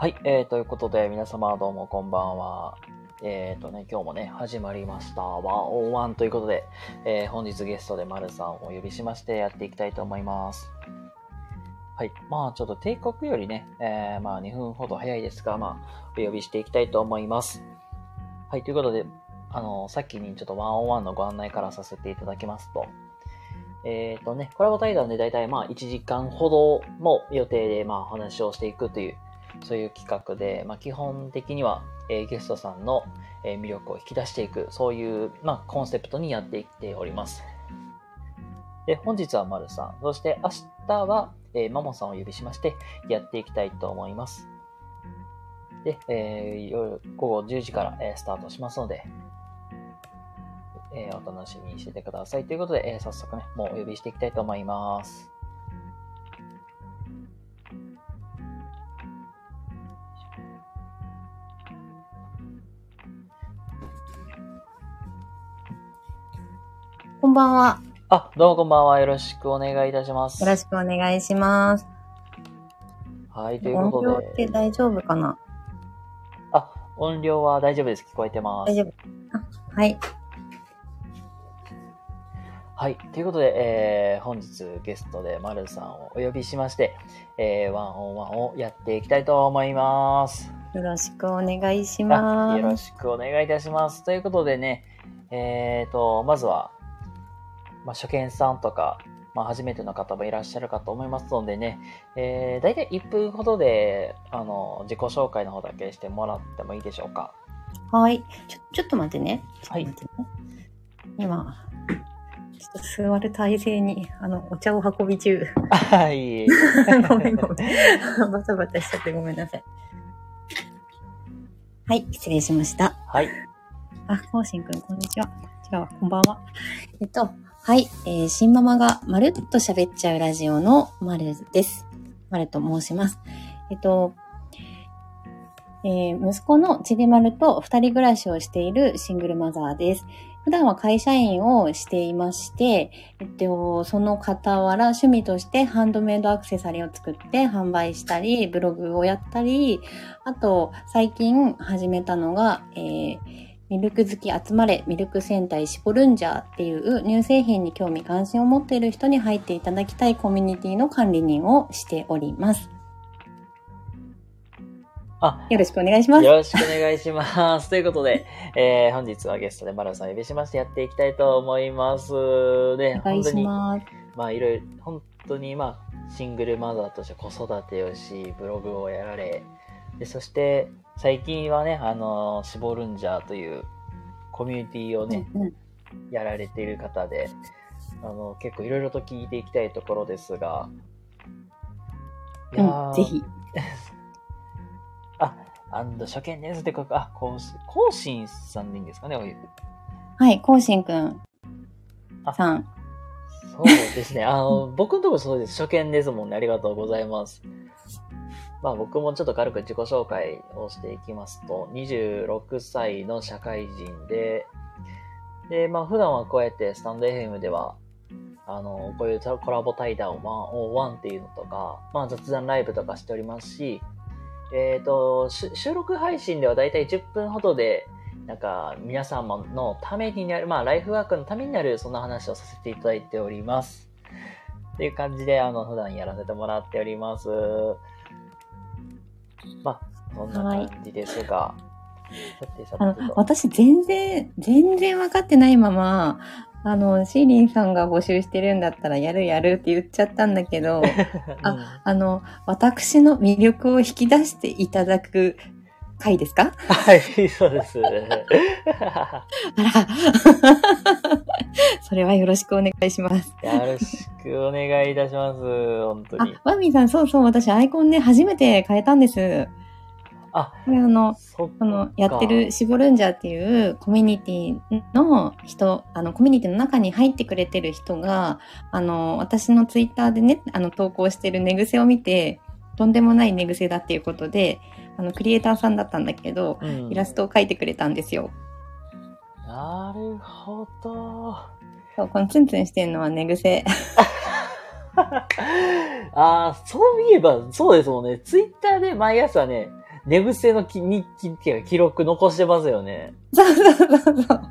はい、えー、ということで、皆様どうもこんばんは。えーとね、今日もね、始まりました。101ということで、えー、本日ゲストで丸さんをお呼びしましてやっていきたいと思います。はい。まあ、ちょっと帝国よりね、えー、まあ、2分ほど早いですが、まあ、お呼びしていきたいと思います。はい、ということで、あの、さっきにちょっと101のご案内からさせていただきますと、えっ、とね、コラボ対談でだいたいまあ1時間ほどの予定でまあ話をしていくというそういう企画で、まあ、基本的には、えーゲストさんの、えー魅力を引き出していく、そういう、まあ、コンセプトにやっていっております。で、本日は丸さん、そして明日は、えーマモさんをお呼びしまして、やっていきたいと思います。で、えー夜午後10時から、えースタートしますので、えーお楽しみにしててください。ということで、えー早速ね、もうお呼びしていきたいと思います。ばんは。あ、どうもこんばんは。よろしくお願いいたします。よろしくお願いします。はい、という音量ことで。って大丈夫かな？あ、音量は大丈夫です。聞こえてます。大丈夫。あはい。はい。ということで、えー、本日ゲストで丸さんをお呼びしまして、えー、ワンオンワンをやっていきたいと思います。よろしくお願いしあます。よろしくお願いいたします。ということでね、えーと、まずは、まあ、初見さんとか、まあ、初めての方もいらっしゃるかと思いますのでね、えー、大体1分ほどで、あの、自己紹介の方だけしてもらってもいいでしょうか。はい。ちょ、ちょっと待ってね。はいちょっと待ってね。今、ちょっと座る体勢に、あの、お茶を運び中。はい。ごめんごめん。バタバタしちゃってごめんなさい。はい、失礼しました。はい。あ、こうしんくん、こんにちは。こんにちは、こんばんは。えっと、はい、えー、新ママがまるっと喋っちゃうラジオのまるです。まると申します。えっと、えー息子のちでまると二人暮らしをしているシングルマザーです。普段は会社員をしていまして、えっと、その傍ら趣味としてハンドメイドアクセサリーを作って販売したり、ブログをやったり、あと、最近始めたのが、えーミルク好き集まれ、ミルク戦隊シポルンジャーっていう乳製品に興味関心を持っている人に入っていただきたいコミュニティの管理人をしております。あ、よろしくお願いします。よろしくお願いします。ということで、えー、本日はゲストでマラさんをお呼びしましてやっていきたいと思います。で、お願いし本当に、ます。まあいろいろ、本当にまあ、シングルマザーとして子育てをし、ブログをやられ、で、そして、最近はね、あの、シボルンジャーというコミュニティをね、うんうんやられている方で、あの、結構いろいろと聞いていきたいところですが。いうん、ぜひ。あ、あの、初見ですって書く、あ、こう、こうしんさんでいいんですかね。はい、こうしんくんさん。そうですね。あの、僕のところそうです。初見ですもんね。ありがとうございます。まあ僕もちょっと軽く自己紹介をしていきますと、26歳の社会人で、で、まあ普段はこうやってスタンド FM では、あの、こういうコラボ対談を101っていうのとか、まあ雑談ライブとかしておりますし、えっ、と、収録配信ではだいたい10分ほどで、なんか皆様のためになる、まあライフワークのためになる、そんな話をさせていただいております。っていう感じで、あの、普段やらせてもらっております。まあ、そんな感じですが。あの。私全然、全然分かってないまま、あの、シーリンさんが募集してるんだったらやるやるって言っちゃったんだけど、うんあの、私の魅力を引き出していただく回ですか？はい、そうです。あら。それはよろしくお願いします。よろしくお願いいたします。本当にあ。、ワンミーさん、そうそう、私アイコンね、初めて変えたんです。あ、これあの、そっかあの、やってる、シボルンジャーっていうコミュニティの人、あの、コミュニティの中に入ってくれてる人が、あの、私のツイッターでね、あの、投稿してる寝癖を見て、とんでもない寝癖だっていうことで、あの、クリエイターさんだったんだけど、うんイラストを描いてくれたんですよ。なるほど。そう、このツンツンしてるのは寝癖。ああ、そういえば、そうですもんね。ツイッターで毎朝ね、寝癖のき日記っていうか記録残してますよね。そうそうそうそう。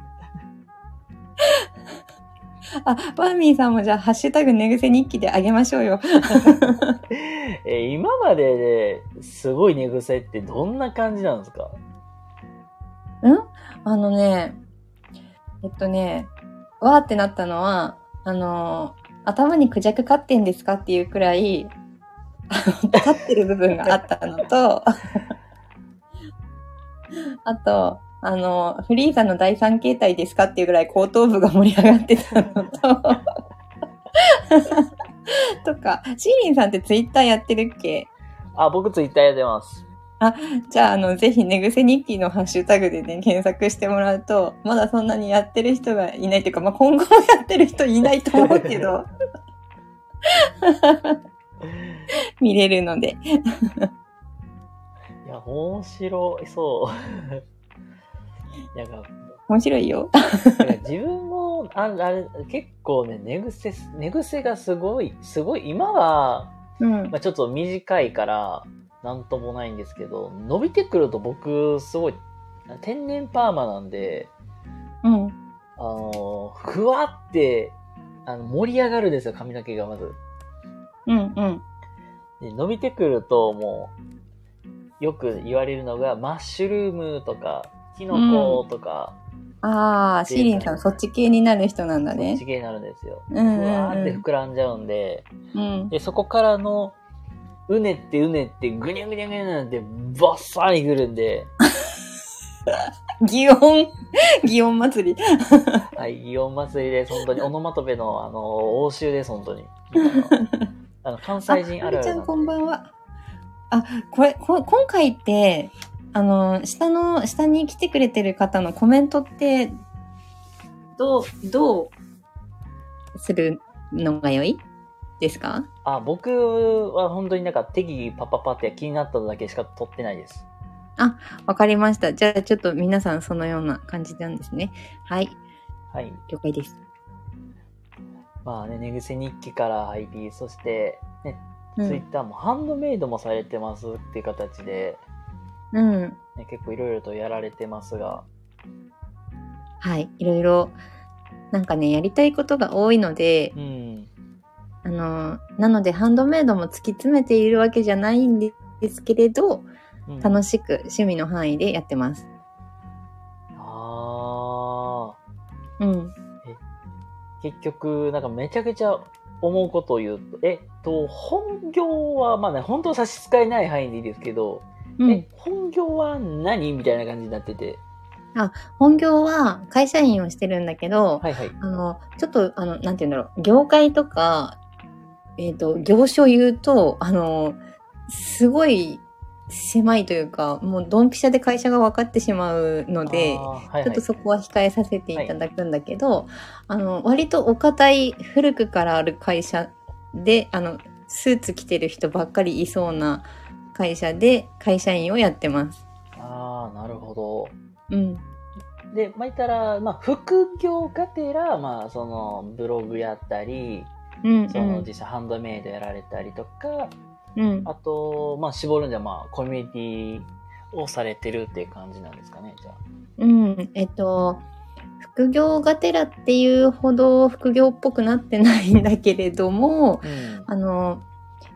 あ、ワーミーさんもじゃあ、ハッシュタグ寝癖日記であげましょうよ。えー今までで、すごい寝癖ってどんな感じなんですか？ん？あのね、えっとね、わーってなったのは、あの、頭にクジャク飼ってんですかっていうくらい、あの 立ってる部分があったのと、あと、あの、フリーザの第三形態ですかっていうぐらい後頭部が盛り上がってたのと、とか、シーリンさんってツイッターやってるっけ？あ、僕ツイッターやってます。じゃあ、あの、ぜひ、寝癖日記のハッシュタグでね、検索してもらうと、まだそんなにやってる人がいないというか、まあ、今後もやってる人いないと思うけど、見れるので。いや、面白い、そう。なんか、面白いよ。自分も、ああれ、結構ね、寝癖、寝癖がすごい、すごい、今は、うんま。あ、ちょっと短いから、なんともないんですけど、伸びてくると僕、すごい、天然パーマなんで、うん。あの、ふわって、あの、盛り上がるんですよ、髪の毛がまず。うん。うん。で伸びてくると、もう、よく言われるのが、マッシュルームとか、キノコとか、ああ、シーリンさん、そっち系になる人なんだねそっち。系になるんですよ。うんうんふわーってうん膨らんじゃうんで、うん。で、そこからの、うねってうねって、ぐにゃぐにゃぐにゃなんて、バッサーにくるんで、祇園、祇園祭り。はい、祇園祭りです。本当に、オノマトペの、あの、応酬です、本当に。あの、関西人あるあるあちゃんこんばんは。あ、これ、こ今回って、あの、下の、下に来てくれてる方のコメントって、どう、どうするのが良い？ですか？あ、僕は本当になんか適宜パッパッパって気になっただけしか撮ってないです。わかりました。じゃあちょっと皆さんそのような感じなんですね。はい。はい。了解です。まあね、寝癖日記から入り、そして、ね、うん。ツイッターもハンドメイドもされてますっていう形で、うん。ね、結構いろいろとやられてますが、はい。いろいろ、なんかね、やりたいことが多いので、うん。あの、なのでハンドメイドも突き詰めているわけじゃないんですけれど、うん、楽しく趣味の範囲でやってます。あうん。ー結局、なんかめちゃくちゃ思うことを言うと、えっと、本業は、まあね、本当差し支えない範囲でいいですけど、うんえ、。本業は何みたいな感じになってて、本業は会社員をしてるんだけど、はいはい。あの、ちょっと、あの、なんて言うんだろう、業界とか、えっ、と、業種を言うと、あの、すごい狭いというか、もうドンピシャで会社が分かってしまうのであ、ーはいはいちょっとそこは控えさせていただくんだけど、あの、割とお堅い古くからある会社で、あの、スーツ着てる人ばっかりいそうな会社で会社員をやってます。ああ、なるほど。うん。で、まあ、言ったら、まあ、副業がてら、まあ、その、ブログやったり、うん、うその、ん。実際ハンドメイドやられたりとか、うん。あと、まあ、絞るんじゃ、まあ、コミュニティをされてるっていう感じなんですかね、じゃあ。うん。えっと、副業がてらっていうほど副業っぽくなってないんだけれども、うん。あの、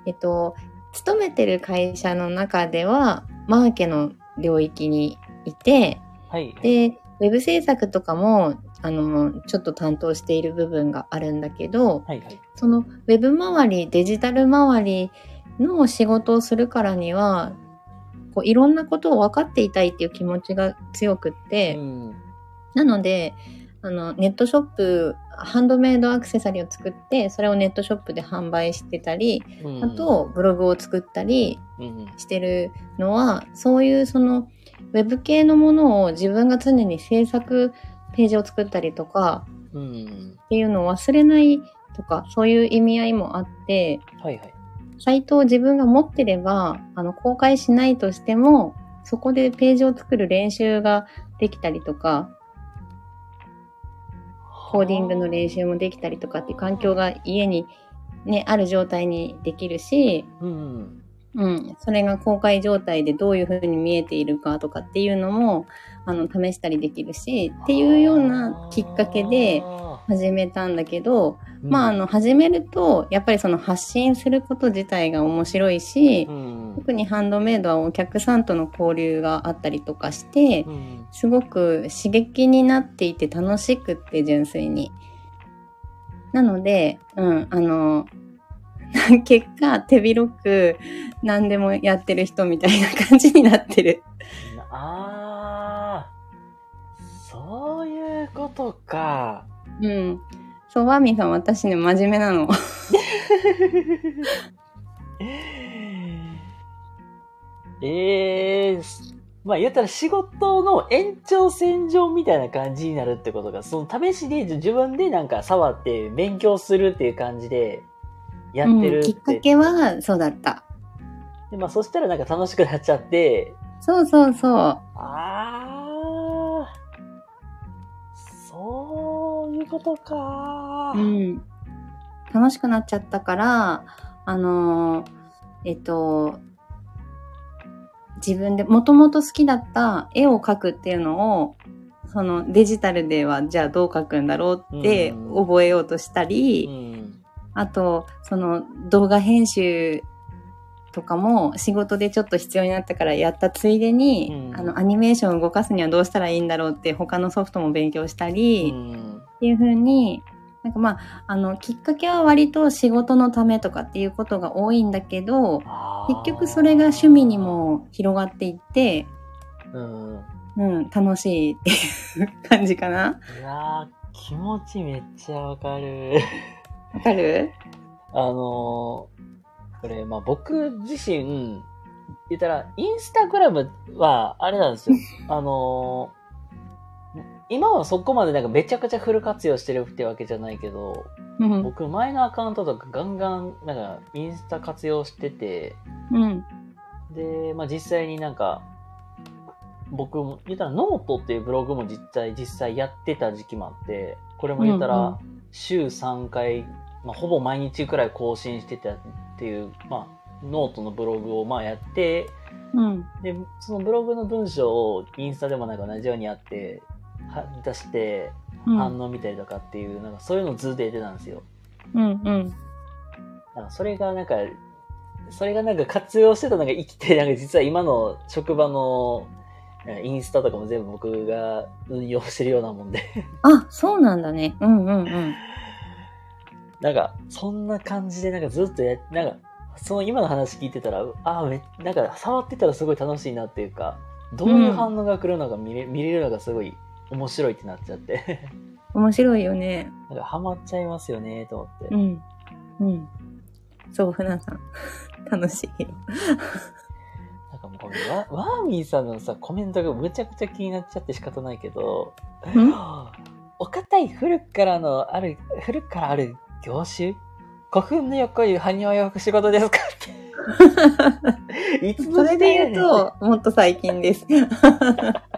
えっと、勤めてる会社の中では、マーケの領域にいて、はい。で、ウェブ制作とかも、あの、ちょっと担当している部分があるんだけど、はいはい。そのウェブ周り、デジタル周りの仕事をするからには、こういろんなことを分かっていたいっていう気持ちが強くって、うん。なので、あの、ネットショップ、ハンドメイドアクセサリーを作って、それをネットショップで販売してたり、うんあ、と、ブログを作ったりうん。してるのは、そういうその、ウェブ系のものを自分が常に制作ページを作ったりとかうん。っていうのを忘れないとか、そういう意味合いもあって、はいはい。サイトを自分が持ってれば、あの、公開しないとしても、そこでページを作る練習ができたりとか、コーディングの練習もできたりとかっていう環境が家にね、ある状態にできるし、うん。うん、それが公開状態でどういう風に見えているかとかっていうのも、あの、試したりできるし、っていうようなきっかけであ始めたんだけど、ー、まあ、あの、始めると、やっぱりその発信すること自体が面白いしう、ん。特にハンドメイドはお客さんとの交流があったりとかしてう、ん。すごく刺激になっていて楽しくって純粋に。なので、うん、あの、結果手広く何でもやってる人みたいな感じになってる。ああ、そういうことか。うん。そう、ワーミーさん私ね、真面目なの。え えー、まあ言ったら仕事の延長線上みたいな感じになるってことが、その試しで自分でなんか触って勉強するっていう感じでやってるうん、って。きっかけはそうだった。でまあそしたらなんか楽しくなっちゃって、そうそうそう。ああ、ことか。うん。楽しくなっちゃったから、あのーえっと、自分でもともと好きだった絵を描くっていうのを、そのデジタルではじゃあどう描くんだろうってうん覚えようとしたり、うん。あと、その動画編集とかも仕事でちょっと必要になったからやったついでに、うんあのアニメーションを動かすにはどうしたらいいんだろうって他のソフトも勉強したり、うんっていう風に、なんかまあ、あの、きっかけは割と仕事のためとかっていうことが多いんだけど、結局それが趣味にも広がっていって、うん。うん、楽しいっていう感じかな。いやー、気持ちめっちゃわかる。わかる？あのー、これ、まあ僕自身、言ったら、インスタグラムは、あれなんですよ。あのー、今はそこまでなんかめちゃくちゃフル活用してるってわけじゃないけど、うん。僕前のアカウントとかガンガン、なんかインスタ活用してて、うん。で、まあ実際になんか、僕も、言ったらノートっていうブログも実際、実際やってた時期もあって、これも言ったら、週3回、まあほぼ毎日くらい更新してたっていう、まあ、ノートのブログをまあやって、うん。で、そのブログの文章をインスタでもなんか同じようにやって、は出して、うん。反応見たりとかっていう、なんかそういうのをずっとやってたんですよ。うん。うん。なんかそれがなんか、それがなんか活用してたのが生きて、なんか実は今の職場のインスタとかも全部僕が運用してるようなもんで。あ、そうなんだね。うんうんうん。なんか、そんな感じでなんかずっとや、なんか、その今の話聞いてたら、ああ、め、なんか触ってたらすごい楽しいなっていうか、どういう反応が来るのか見れ,、見れるのがすごい面白いってなっちゃって。面白いよね。なんかハマっちゃいますよね、と思って。うん。うん。そう、船さん。楽しいよ。なんかもうワワーミーさんのさ、コメントがむちゃくちゃ気になっちゃって仕方ないけど、ん？お堅い古くからのある、古くからある業種？古墳の横湯、埴輪よく仕事ですか？って。いつそれで言うと、もっと最近です。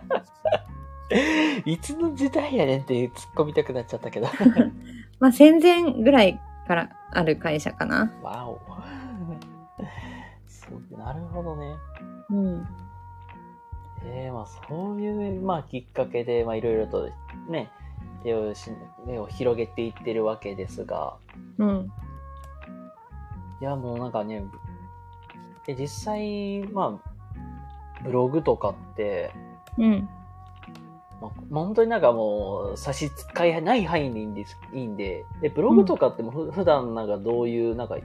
いつの時代やねんって突っ込みたくなっちゃったけど。まあ、戦前ぐらいからある会社かな。わお。なるほどね。うん。ええまあそういう、まあきっかけで、まあいろいろとね、手をし、目を広げていってるわけですが、うん。いやもうなんかね、で実際、まあ、ブログとかって、うん。まあ、本当になんかもう差し支えない範囲でいいんです、いいんで、で、ブログとかってもふ、普段なんかどういう、なんか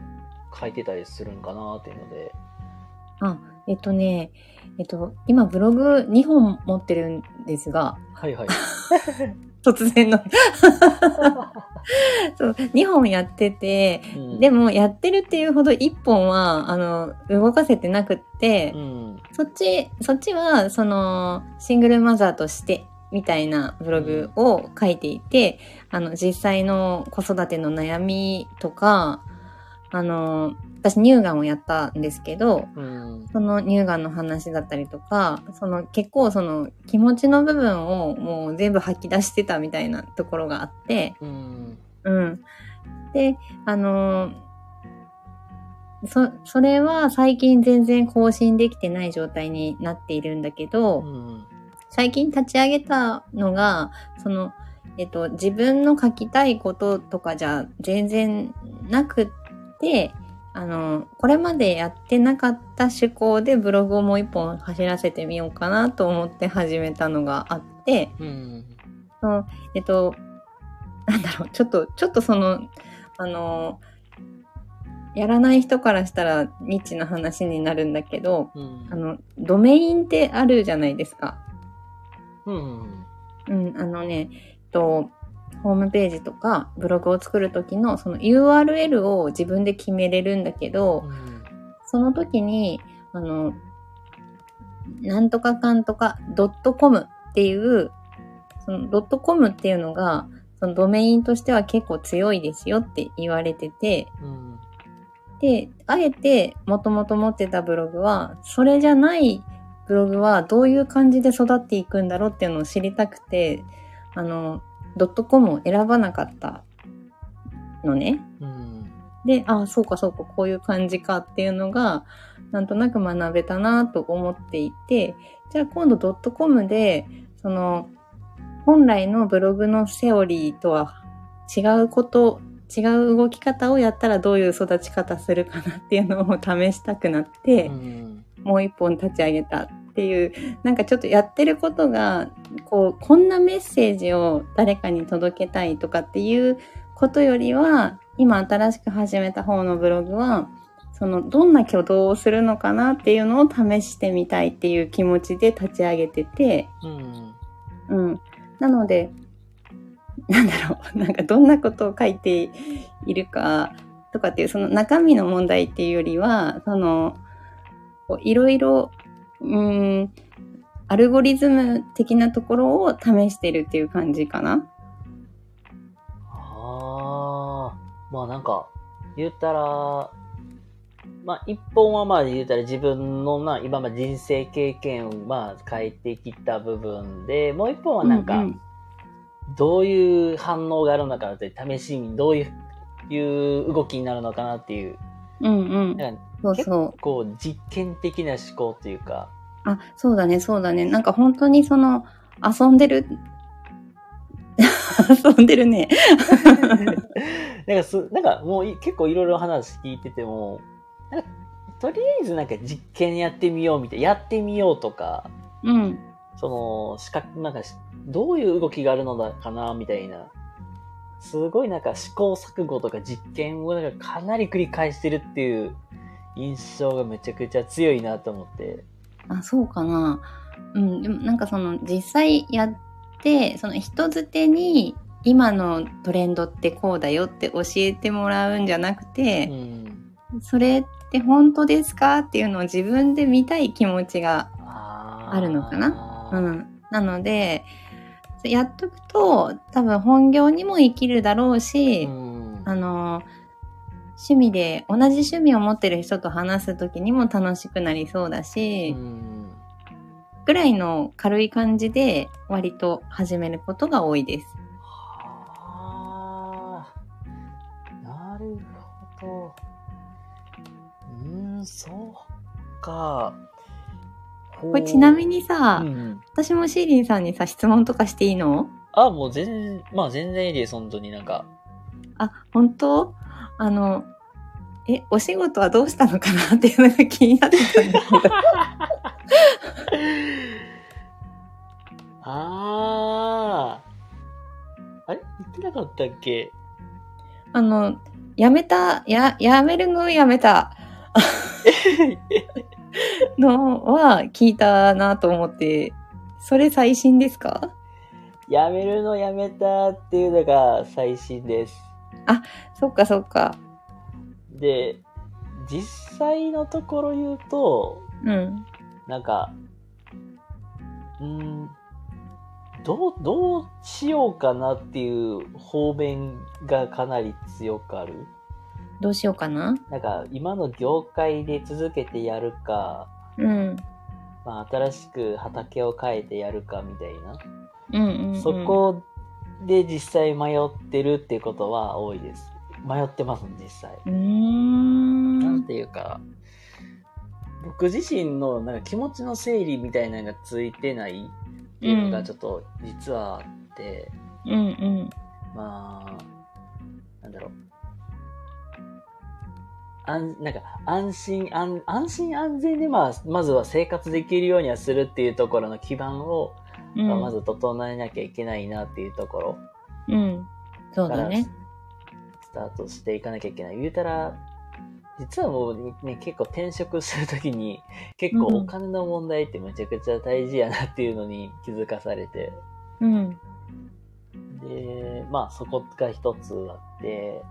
書いてたりするんかなっていうので、あ、えっとね、えっと、今ブログ2本持ってるんですが、はいはい。突然の。そう、2本やってて、うんで、もやってるっていうほど1本は、あの、動かせてなくって、うん。そっち、そっちは、その、シングルマザーとして、みたいなブログを書いていて、あの、実際の子育ての悩みとか、あの、私乳がんをやったんですけど、うん。その乳がんの話だったりとか、その結構その気持ちの部分をもう全部吐き出してたみたいなところがあって、うん。うん。で、あのそ、それは最近全然更新できてない状態になっているんだけど、うん。最近立ち上げたのが、その、えっと、自分の書きたいこととかじゃ全然なくって、あの、これまでやってなかった趣向でブログをもう一本走らせてみようかなと思って始めたのがあって、うん。そのえっと、なんだろう、ちょっと、ちょっとその、あの、やらない人からしたらニッチな話になるんだけど、うん。あの、ドメインってあるじゃないですか。うん。うん、あのね、えっと、ホームページとかブログを作るときのその URL を自分で決めれるんだけど、その時に、あの、なんとかかんとかドットコムっていう、そのドットコムっていうのが、そのドメインとしては結構強いですよって言われてて、うん。で、あえてもともと持ってたブログは、それじゃないブログはどういう感じで育っていくんだろうっていうのを知りたくて、あの、ドットコムを選ばなかったのね。うん。で、ああ、そうかそうか、こういう感じかっていうのが、なんとなく学べたなと思っていて、じゃあ今度ドットコムで、その、本来のブログのセオリーとは違うこと、違う動き方をやったらどういう育ち方するかなっていうのを試したくなって、うん。もう一本立ち上げたっていう、なんかちょっとやってることが、こう、こんなメッセージを誰かに届けたいとかっていうことよりは、今新しく始めた方のブログは、その、どんな挙動をするのかなっていうのを試してみたいっていう気持ちで立ち上げてて、うん。うん。なので、なんだろう、なんかどんなことを書いているかとかっていう、その中身の問題っていうよりは、その、いろいろ、うーん、アルゴリズム的なところを試してるっていう感じかな。ああ、まあなんか、言ったら、まあ一本はまあ言ったら自分のな、今まで人生経験をまあ変えてきた部分で、もう一本はなんか、うんうんどういう反応があるのかなって、試しにどういう、いう動きになるのかなっていう、うんうん。そうそう。こう実験的な思考っていうか、あ、そうだね、そうだね。なんか本当にその、遊んでる、遊んでるね。なんかす、なんかもうい結構いろいろ話聞いてても、なんかとりあえずなんか実験やってみようみたいな、やってみようとか、うん。その、視覚、なんかし、どういう動きがあるのだかな、みたいな。すごいなんか試行錯誤とか実験をなんかかなり繰り返してるっていう印象がめちゃくちゃ強いなと思って。あ、そうかな。うん、でもなんかその実際やって、その人づてに今のトレンドってこうだよって教えてもらうんじゃなくうて、ん。それって本当ですかっていうのを自分で見たい気持ちがああるのかなうん。なので、やっとくと多分本業にも生きるだろうし、うん。あの、趣味で同じ趣味を持ってる人と話す時にも楽しくなりそうだし、うんぐらいの軽い感じで割と始めることが多いです。はあ、なるほど。うーん、そうか。ここれちなみにさ、うん、私もシーリンさんにさ、質問とかしていいの？あ、もう全然、まあ全然いいです、本当になんか。あ、本当？あの、え、お仕事はどうしたのかなっていうのが気になってたんだけど。あー。あれ？言ってなかったっけ？あの、やめた、や、やめるのやめた のは聞いたなと思って、それ最新ですか？やめるのやめたっていうのが最新です。そっかそっか。で、実際のところ言うと、うん。なんか、うーん、どう、どうしようかなっていう方面がかなり強くある？どうしようかな？なんか、今の業界で続けてやるか、うん。まあ、新しく畑を変えてやるかみたいな。うんうん、うん。そこで実際迷ってるっていうことは多いです。迷ってます、実際。うーん。なんていうか、僕自身のなんか気持ちの整理みたいなのがついてないっていうのがちょっと実はあって、うんうん。まあ、なんだろう。安なんか安心安、安心安全でまあ、まずは生活できるようにはするっていうところの基盤を、うん、まあまず整えなきゃいけないなっていうところうん。そうだね。スタートしていかなきゃいけない。言うたら、実はもうね、結構転職するときに、結構お金の問題ってめちゃくちゃ大事やなっていうのに気づかされて、うん。で、まあそこが一つあって、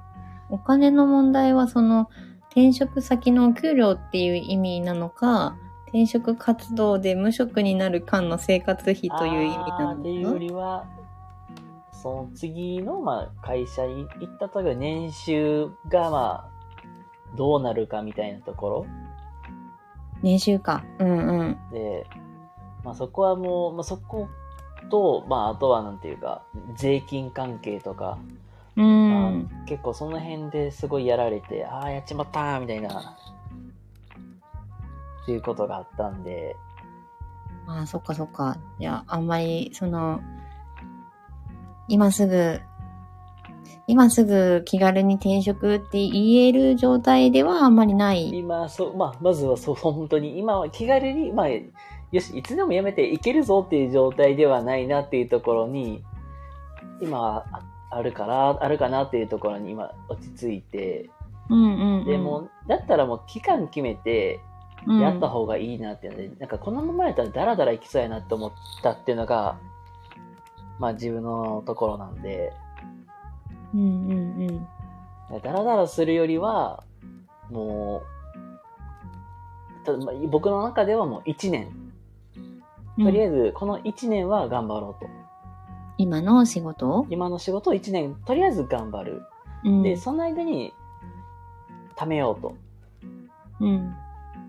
お金の問題はその転職先のお給料っていう意味なのか、転職活動で無職になる間の生活費という意味なのっていうよかりは、その次の、まあ、会社に行った時の年収が、まあ、どうなるかみたいなところ？年収か。うんうん。で、まあそこはもう、まあそこと、まああとはなんていうか、税金関係とか、うまん。あ、結構その辺ですごいやられて、ああ、やっちまったーみたいな、っていうことがあったんで、ああ、そっかそっか。いや、あんまり、その、今すぐ、今すぐ気軽に転職って言える状態ではあんまりない。今、そう、まあ、まずはそう、本当に、今は気軽に、まあ、よし、いつでも辞めていけるぞっていう状態ではないなっていうところに、今はああるから、あるかなっていうところに今落ち着いて、うんうん、うん。でも、だったらもう期間決めて、うん、やった方がいいなっていうので、なんかこのままやったらダラダラいきそうやなって思ったっていうのが、まあ自分のところなんで、うんうんうん。ダラダラするよりは、もう、たまあ僕の中ではもう1年、とりあえずこの1年は頑張ろうと。今の仕事今の仕事を1年、とりあえず頑張る。うん。で、その間に貯めようと。うん。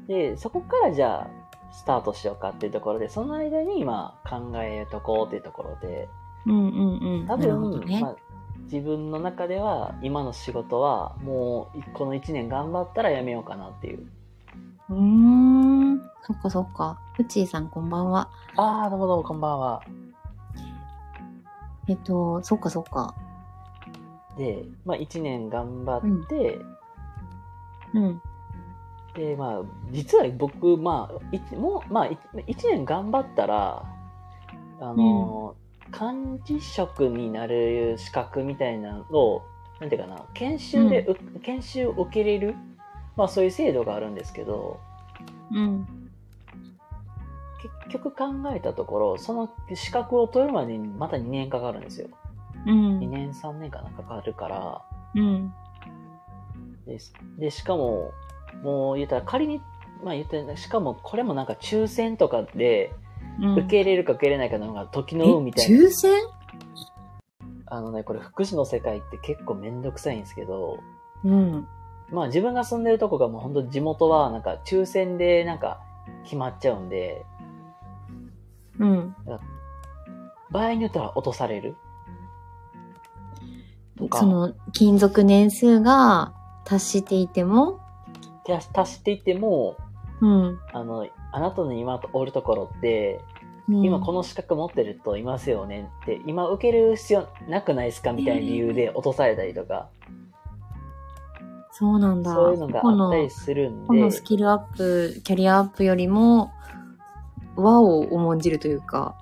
で、そこからじゃあ、スタートしようかっていうところで、その間に今考えとこうっていうところで、うんうんうん。多分、ね。まあ、自分の中では今の仕事はもうこの1年頑張ったらやめようかなっていう。うーん。そっかそっか。プチーさんこんばんは。ああ、どうもどうもこんばんは。えっと、そっかそっか。で、まあ1年頑張って、うん。で、まあ実は僕、まあ、いもう、まあ1年頑張ったら、あの、幹事職になる資格みたいなのを、なんていうかな、研修で、う研修受けれる、まあそういう制度があるんですけど、うん。結局考えたところ、その資格を取るまでにまた2年かかるんですよ。うん。2年3年かなかかるから、うん。です。で、しかも、もう言ったら仮に、まあ言ったら、しかもこれもなんか抽選とかで、うん受け入れるか受け入れないかのが時のえ運みたいな。抽選？あのね、これ福祉の世界って結構めんどくさいんですけど、うん。まあ自分が住んでるとこがもう本当地元はなんか抽選でなんか決まっちゃうんで、うん。場合によっては落とされる？とかその、勤続年数が達していても、足足していっても、うん。あの、あなたの今おるところって、うん。今この資格持ってる人いますよねって、今受ける必要なくないですかみたいな理由で落とされたりとか、そうなんだ。そういうのがあったりするんこので、スキルアップ、キャリアアップよりも、和を重んじるというか、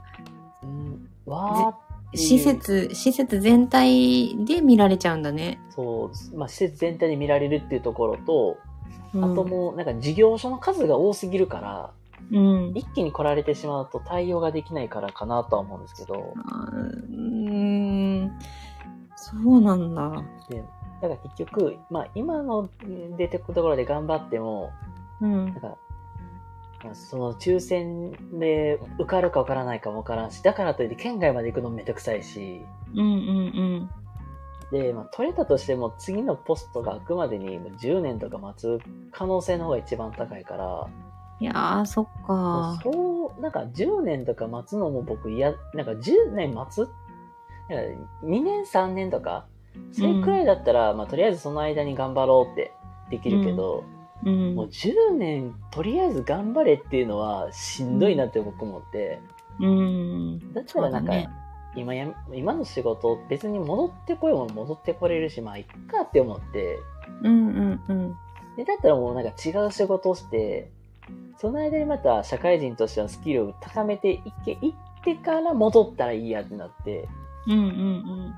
うん、わーっていう。施設、施設全体で見られちゃうんだね。そう、まあ、施設全体で見られるっていうところと、うん、あともう、なんか事業所の数が多すぎるから、うん。一気に来られてしまうと対応ができないからかなとは思うんですけど、うーん。そうなんだ。でだから結局、まあ今の出てくるところで頑張っても、うんなん。か、まあその抽選で受かるか受からないかもわからんし、だからといって県外まで行くのもめんどくさいし、うんうんで、まあ取れたとしても次のポストが開くまでに10年とか待つ可能性の方が一番高いから、いやー、そっか。そう、なんか10年とか待つのも僕嫌、なんか10年待つ？なんか2年3年とか、それくらいだったら、まあとりあえずその間に頑張ろうってできるけど、うん。もう。10年とりあえず頑張れっていうのはしんどいなって僕思って、うん。だったらなんか、今や、今の仕事別に戻ってこようも戻ってこれるし、まあいっかって思って、うんうんうん。で、だったらもうなんか違う仕事をして、その間にまた社会人としてのスキルを高めていけ、いってから戻ったらいいやってなって、うんうん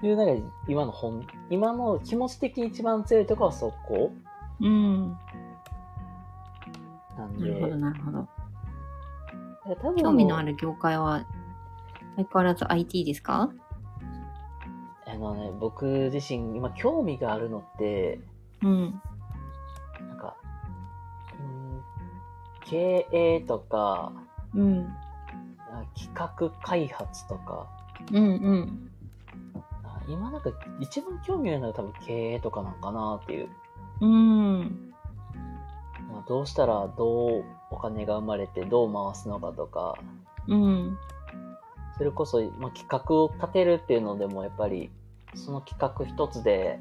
いうなんか今の本、今の気持ち的に一番強いところはそこうん。うん。なんで、なるほど、なるほど。興味のある業界は、相変わらず IT ですか？あのね、僕自身今興味があるのって、うん。なんか、うん経営とか、うん。あ企画開発とか、うんうん。あ今なんか一番興味あるのは多分経営とかなんかなっていう。うん。まあどうしたらどうお金が生まれてどう回すのかとか、うん。それこそ、まあ、企画を立てるっていうのでもやっぱり、その企画一つで、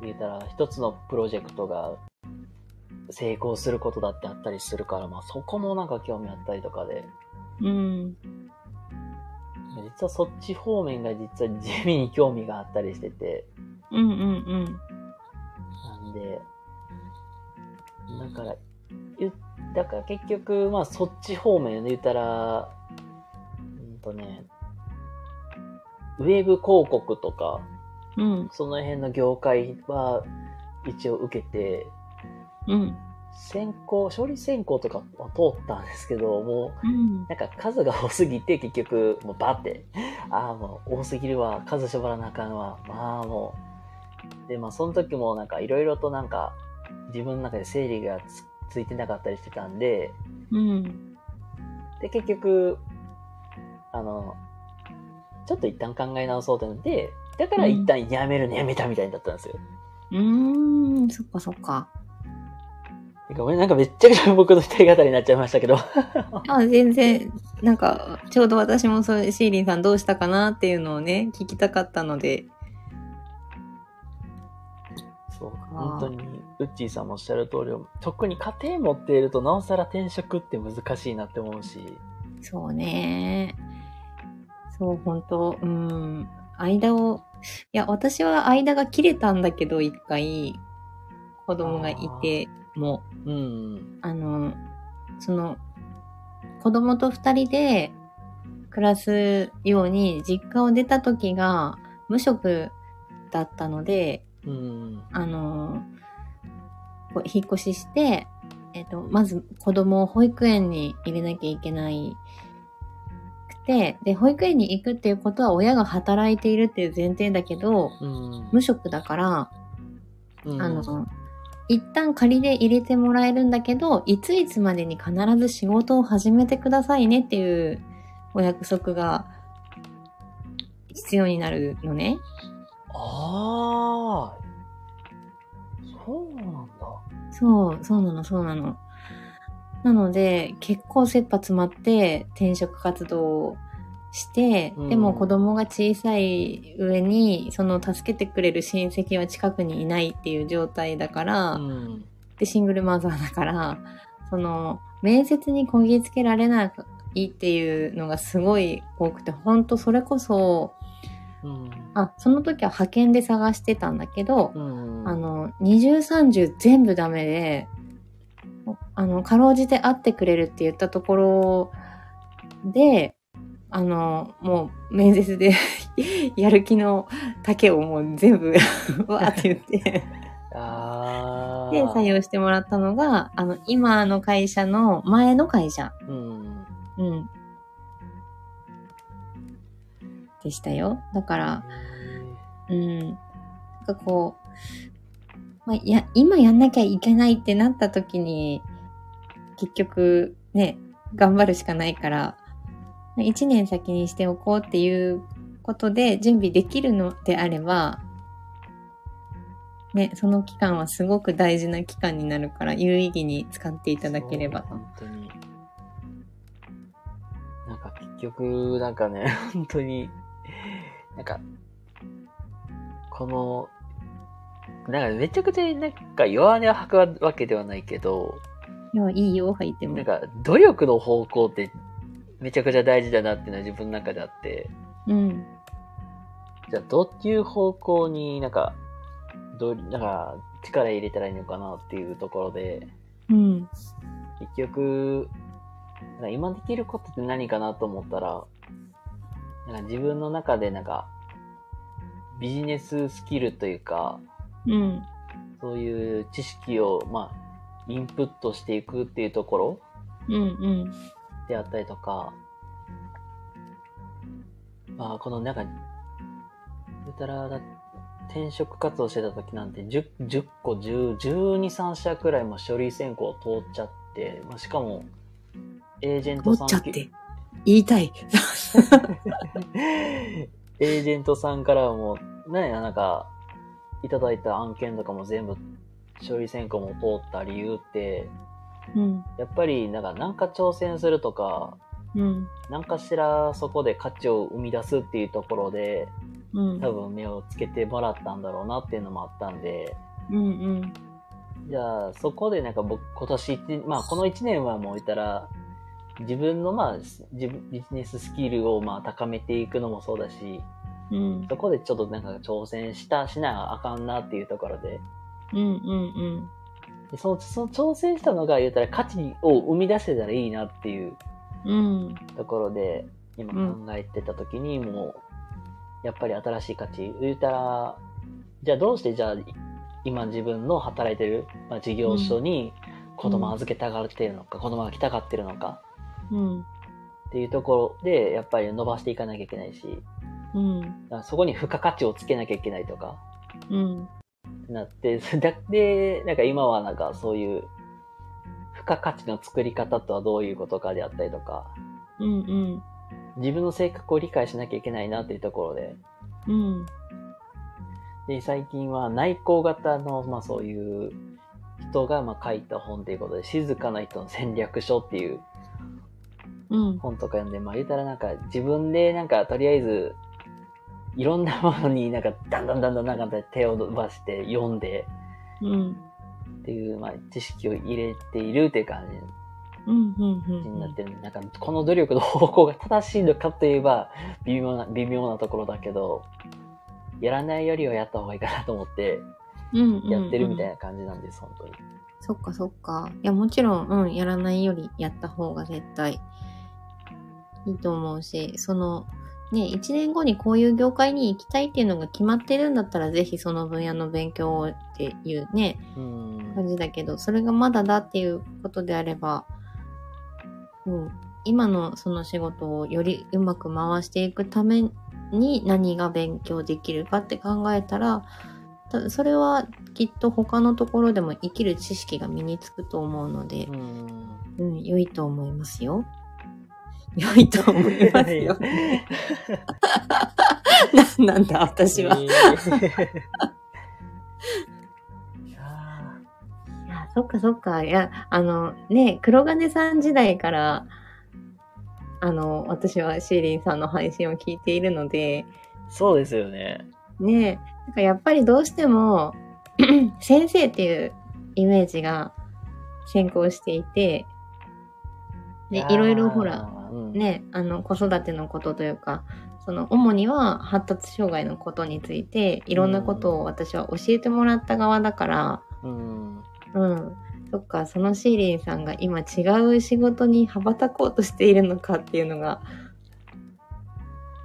言えたら一つのプロジェクトが成功することだってあったりするから、まあそこもなんか興味あったりとかで、うん。実はそっち方面が実は 地味に興味があったりしてて、うんうんなんで、だから、ゆだから結局、まあそっち方面で言ったら、うんとね、ウェブ広告とか、うん。うん。その辺の業界は一応受けて、うん。選考、処理選考とかは通ったんですけど、もう、うん。なんか数が多すぎて結局、もうバって、ああもう多すぎるわ、数絞らなあかんわ、まあもう。で、まあその時もなんかいろいろとなんか自分の中で整理がつついてなかったりしてたんで、うん。で結局、あの、ちょっと一旦考え直そうとなって、だから一旦やめるのやめたみたいになったんですよ。うーん。そっかそっか。ごめん、なんかめっちゃくちゃ僕の一人語りになっちゃいましたけど。あ、全然、なんか、ちょうど私もそう、シーリンさんどうしたかなっていうのをね、聞きたかったので。そう、あー本当に、ウッチーさんもおっしゃる通り、特に家庭持っているとなおさら転職って難しいなって思うし、そうね。そう、本当。うん。間を、いや、私は間が切れたんだけど、一回、子供がいても、うん、あの、その、子供と二人で暮らすように、実家を出た時が無職だったので、うん、あの、こう引っ越しして、えっ、と、まず子供を保育園に入れなきゃいけないで、保育園に行くっていうことは親が働いているっていう前提だけど、うん。無職だから、うんあの、一旦仮で入れてもらえるんだけど、いついつまでに必ず仕事を始めてくださいねっていうお約束が必要になるのね。ああ。そうなんだ。そう、そうなの、そうなの。なので、結構切羽詰まって転職活動をして、うんでも子供が小さい上に、その助けてくれる親戚は近くにいないっていう状態だから、うん。で、シングルマザーだから、その、面接にこぎつけられないっていうのがすごい多くて、ほんとそれこそ、うん。あ、その時は派遣で探してたんだけど、うん。あの、二重三重全部ダメで、あの、かろうじて会ってくれるって言ったところで、あの、もう面接で やる気の丈をもう全部 わーって言って。で、採用してもらったのが、あの、今の会社の前の会社。うん。うん。でしたよ。だから、うん。なんかこう、まあ、や、今やんなきゃいけないってなった時に、結局、ね、頑張るしかないから、一年先にしておこうっていうことで準備できるのであれば、ね、その期間はすごく大事な期間になるから、有意義に使っていただければ。本当に。なんか結局、なんかね、本当に、なんか、この、なんかめちゃくちゃなんか弱音を吐くわけではないけど、いや、いいよ、入ってもなん。か努力の方向ってめちゃくちゃ大事だなっていうのは自分の中であって、うん。じゃあどういう方向になんか、どう、なんか力入れたらいいのかなっていうところで、うん。結局、今できることって何かなと思ったら、なんか自分の中でなんか、ビジネススキルというか、うん。そういう知識を、まあ、インプットしていくっていうところうん。うん。であったりとか、まあ、このなんか、言ったら、だ転職活動してた時なんて10、10個、10、12、3社くらいも書類選考通っちゃって、まあ、しかも、エージェントさん取っちゃって。言いたい。エージェントさんからも、なんや、なんか、いただいた案件とかも全部、書類選考も通った理由って、うん。やっぱり、なんか、なんか挑戦するとか、うん。なんかしらそこで価値を生み出すっていうところで、うん。多分目をつけてもらったんだろうなっていうのもあったんで、うん。うん。じゃあ、そこでなんか僕、今年一、まあ、この1年はもう言ったら、自分のまあ、ビジネススキルをまあ、高めていくのもそうだし、うん。そこでちょっとなんか挑戦した、しなあかんなっていうところで、うん。うん。でその、その挑戦したのが言ったら価値を生み出せたらいいなっていううん。ところで、今うん考えてた時にもう、やっぱり新しい価値、言ったら、じゃあどうしてじゃあ、今自分の働いてる、まあ、事業所に子供預けたがってるのか、子供が来たがってるのかうん。っていうところで、やっぱり伸ばしていかなきゃいけないし、うん。だからそこに付加価値をつけなきゃいけないとか、うん。なって、だで、なんか今はなんかそういう、付加価値の作り方とはどういうことかであったりとか、うん。うん。自分の性格を理解しなきゃいけないなっていうところで、うん。で、最近は内向型の、まあそういう人がまあ書いた本ということで、静かな人の戦略書っていううん。本とか読んで、まあ言うたらなんか自分でなんかとりあえず、いろんなものになんかだんだんだんだんなんか手を伸ばして読んでうん。っていう、まあ知識を入れているっていう感じうん。うん。うん。になってる。なんかこの努力の方向が正しいのかといえば微妙な、微妙なところだけど、やらないよりはやった方がいいかなと思って、うん。やってるみたいな。な感じなんです、本当に。そっかそっか。いや、もちろん、うん、やらないよりやった方が絶対いいと思うし、その、ね、1年後にこういう業界に行きたいっていうのが決まってるんだったら、ぜひその分野の勉強をっていうね、うん。感じだけど、それがまだだっていうことであれば、うん、今のその仕事をよりうまく回していくために何が勉強できるかって考えたら、たそれはきっと他のところでも生きる知識が身につくと思うのでう、ん。うん、良いと思いますよ。良いと思いますよ。ななんだ、私は。いやや、そっかそっか。いや、あの、ね、黒金さん時代から、あの、私はシーリンさんの配信を聞いているので、ーそうですよね。ね、なんかやっぱりどうしても、先生っていうイメージが先行していて、で、いろいろほら、、うん、ね、あの、子育てのことというか、その、主には発達障害のことについて、いろんなことを私は教えてもらった側だから、うん。うん。そっか、そのシーリンさんが今違う仕事に羽ばたこうとしているのかっていうのが、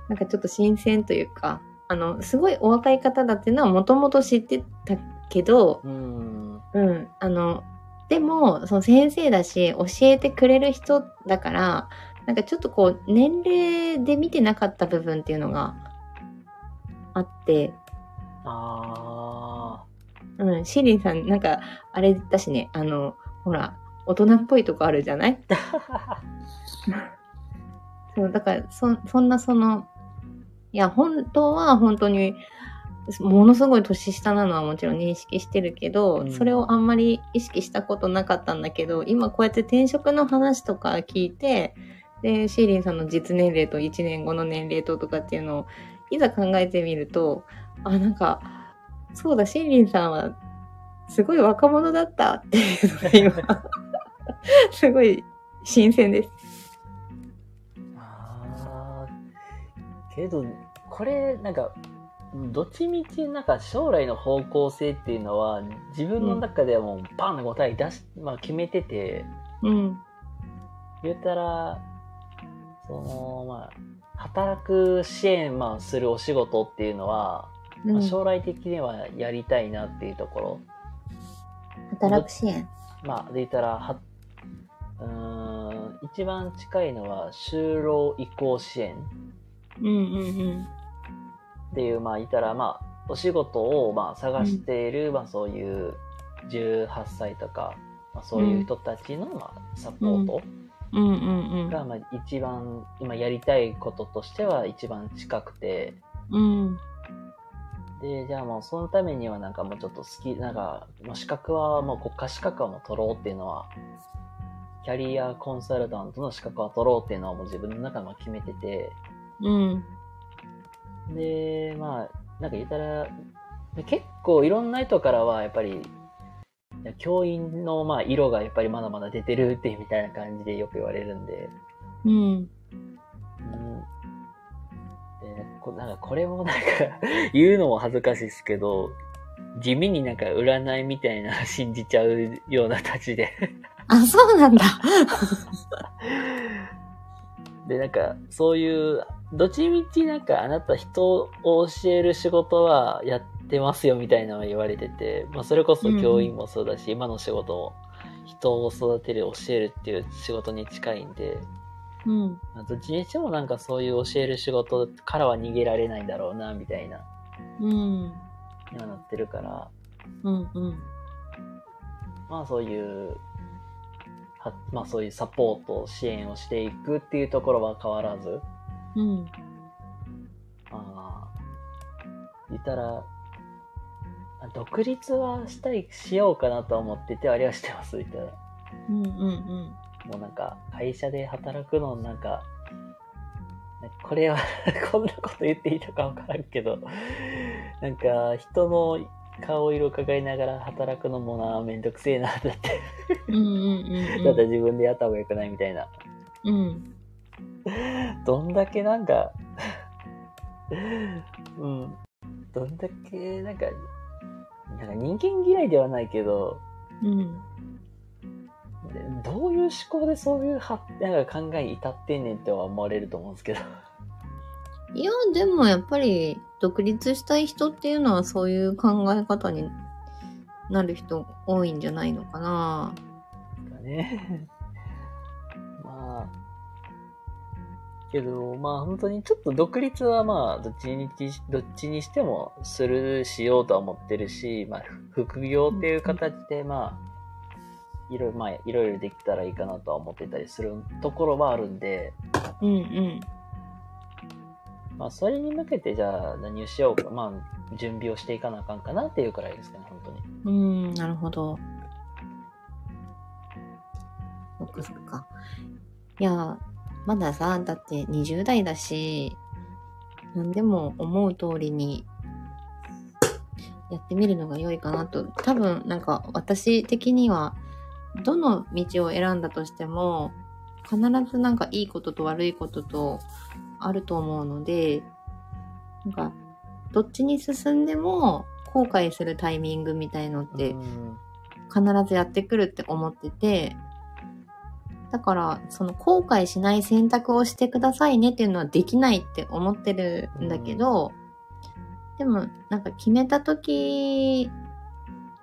なんかちょっと新鮮というか、あの、すごいお若い方だっていうのはもともと知ってたけど、うん。うん、あの、でも、その先生だし、教えてくれる人だから、なんかちょっとこう、年齢で見てなかった部分っていうのがあって、あうん、シーリンさん、なんか、あれだしね、あの、ほら、大人っぽいとこあるじゃない？あ。そう、だから、そ、そんなその、いや、本当は本当に、ものすごい年下なのはもちろん認識してるけど、うん。それをあんまり意識したことなかったんだけど、今こうやって転職の話とか聞いて、で、シーリンさんの実年齢と1年後の年齢ととかっていうのを、いざ考えてみると、あ、なんか、そうだ、シーリンさんは、すごい若者だったっていうのが今、すごい新鮮です。あーけど、これ、なんか、どっちみち、なんか将来の方向性っていうのは、自分の中ではもうバンの答え出し、まあ決めてて、うん。言ったら、その、まあ、働く支援、まあ、するお仕事っていうのは、うんまあ、将来的にはやりたいなっていうところ。働く支援？まあ、で言ったら、は、うーん、一番近いのは、就労移行支援うんうんうん。っていう、まあ、言ったら、まあ、お仕事を、まあ、探している、まあ、そういう、18歳とか、まあ、そういう人たちの、まあ、サポートうんうんが、まあ、一番、今やりたいこととしては一番近くて、うん。で、じゃあもうそのためにはなんかもうちょっと好き、なんか、もう資格はもう国家資格はもう取ろうっていうのは、キャリアコンサルタントの資格は取ろうっていうのはもう自分の中でも決めてて、うん。で、まあ、なんか言ったら、で結構いろんな人からはやっぱり、教員のまあ色がやっぱりまだまだ出てるってみたいな感じでよく言われるんで、うん。うん。で、こなんかこれもなんか言うのも恥ずかしいですけど、地味になんか占いみたいな信じちゃうようなたちで。あ、そうなんだ。で、なんかそういう、どっちみちなんかあなた人を教える仕事はやってますよみたいなのは言われてて、まあそれこそ教員もそうだし、今の仕事も人を育てる、教えるっていう仕事に近いんで、うん。まあどっちにしてもなんかそういう教える仕事からは逃げられないんだろうな、みたいな、うん。にはなってるから、うんうん。まあそういう、はまあそういうサポート、支援をしていくっていうところは変わらず、うん。ああ、言ったら、あ独立はしたい、しようかなとは思ってて、あれはしてます、言ったら。うんうんもうなんか、会社で働くのなんか、これは こんなこと言っていいのかわからんけど、なんか、人の顔色伺いながら働くのもな、めんどくせえな、だって。うん。うんうんうん。だって自分でやった方がよくないみたいな。うん。どんだけなんか、うん。どんだけ、なんか、なんか人間嫌いではないけど、うん。どういう思考でそういうはなんか考えに至ってんねんっては思われると思うんですけど。いや、でもやっぱり独立したい人っていうのはそういう考え方になる人多いんじゃないのかな。かね。けど、まあ本当にちょっと独立はまあ、どっちに、どっちにしてもする、しようとは思ってるし、まあ、副業っていう形でまあ、いろいろ、まあ、いろいろできたらいいかなとは思ってたりするところはあるんで、うんうん。まあ、それに向けてじゃあ何をしようか、まあ、準備をしていかなあかんかなっていうくらいですかね、本当に。うん、なるほど。そっかそっか。いや、まださ、だって20代だし、何でも思う通りにやってみるのが良いかなと。多分、なんか私的には、どの道を選んだとしても、必ずなんかいいことと悪いこととあると思うので、なんか、どっちに進んでも後悔するタイミングみたいのってうん必ずやってくるって思ってて、だから、その後悔しない選択をしてくださいねっていうのはできないって思ってるんだけど、でもなんか決めた時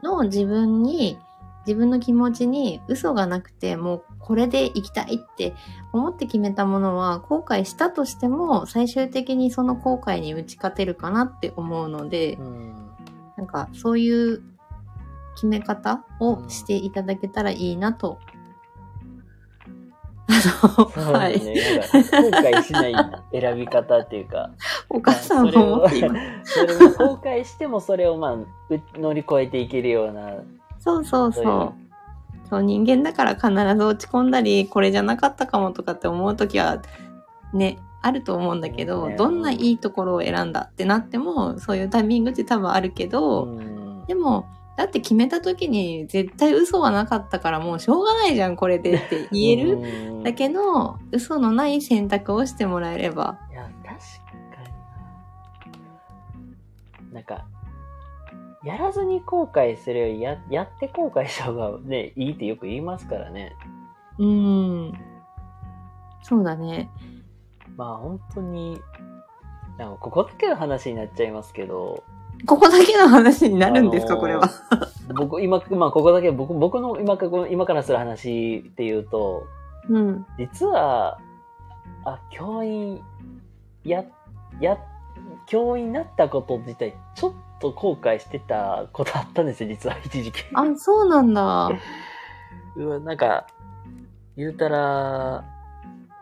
の自分に、自分の気持ちに嘘がなくて、もうこれで行きたいって思って決めたものは後悔したとしても最終的にその後悔に打ち勝てるかなって思うので、うんなんかそういう決め方をしていただけたらいいなと。あの、はい。ね。後悔しない選び方っていうか、お母さんもを後悔してもそれをまあ、う乗り越えていけるような、そうそうそうそう。人間だから必ず落ち込んだり、これじゃなかったかもとかって思うときは、ね、あると思うんだけど、ねどんないいところを選んだってなっても、そういうタイミングって多分あるけど、うんでも、だって決めた時に絶対嘘はなかったからもうしょうがないじゃん、これでって 言える。うんだけど、嘘のない選択をしてもらえれば。いや、確かにな。なんか、やらずに後悔するよりや、やって後悔した方がね、いいってよく言いますからね。うーん。そうだね。まあ本当に、なんかここだけの話になっちゃいますけど、ここだけの話になるんですか、あのーこれは。僕、今、まあここだけ、僕、僕の今か今からする話っていうと、うん。実は、あ、教員、や、や、教員になったこと自体、ちょっと後悔してたことあったんですよ、実は 一時期。あ、そうなんだ。うわ、なんか、言うたら、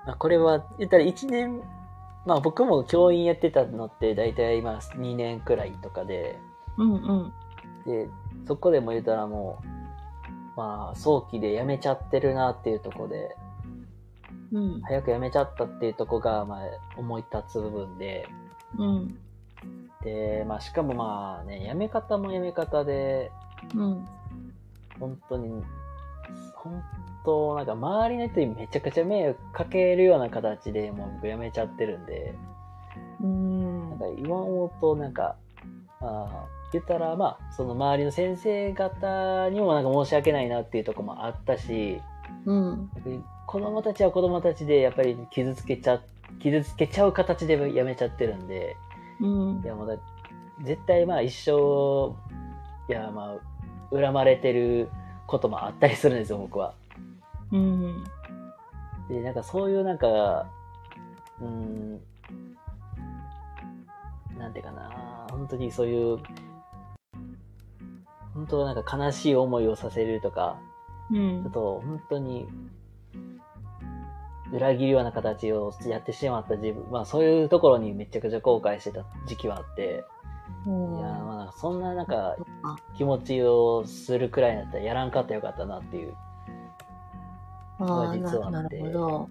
まあ、これは、言ったら1年、まあ僕も教員やってたのって大体今2年くらいとかで、うんうん。で、そこでも言うたらもう、まあ早期で辞めちゃってるなっていうところで、うん。早く辞めちゃったっていうとこが、まあ思い立つ部分で、うん。で、まあしかもまあね、辞め方も辞め方で、うん。本当に、本当、なんか周りの人にめちゃくちゃ迷惑かけるような形でもう僕辞めちゃってるんで、うんなんか今思うとなんか、あー言ったらまあ、その周りの先生方にもなんか申し訳ないなっていうところもあったし、うん。子供たちは子供たちでやっぱり傷つけちゃ、傷つけちゃう形で辞めちゃってるんで、うんい。やもうだ絶対まあ一生、いやまあ、恨まれてることもあったりするんですよ、僕は。うん。で、なんかそういうなんか、うーん、なんていうかな、本当にそういう、本当なんか悲しい思いをさせるとか、うんちょっと本当に、裏切るような形をやってしまった自分、まあそういうところにめちゃくちゃ後悔してた時期はあって、いやまあそんななんか気持ちをするくらいだったらやらんかったらよかったなっていう。実はあななって。るほど。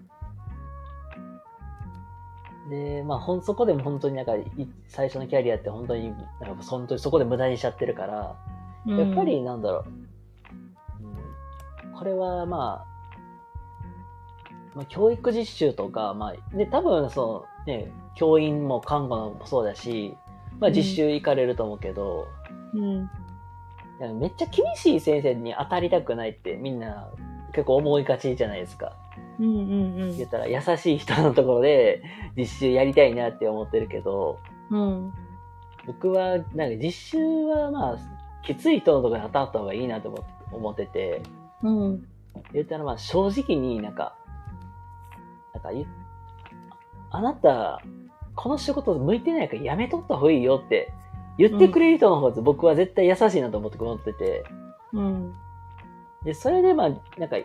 で、まあ、ほん、そこでも本当になんか、い最初のキャリアって本当に、なんか、本当にそこで無駄にしちゃってるから、やっぱり、なんだろう、うん、これはまあ、まあ、教育実習とか、まあ、で、多分、その、ね、教員も看護もそうだし、まあ、実習行かれると思うけど、うん。いやめっちゃ厳しい先生に当たりたくないってみんな結構思いがちじゃないですか。うんうんうん。言ったら優しい人のところで実習やりたいなって思ってるけど、うん。僕はなんか実習はまあ、きつい人のところに当たった方がいいなと思思ってて、うん言ったらまあ正直になんか、なんかあなた、この仕事向いてないからやめとった方がいいよって言ってくれる人の方が僕は絶対優しいなと思って思ってて、うんで、それでまあ、なんか、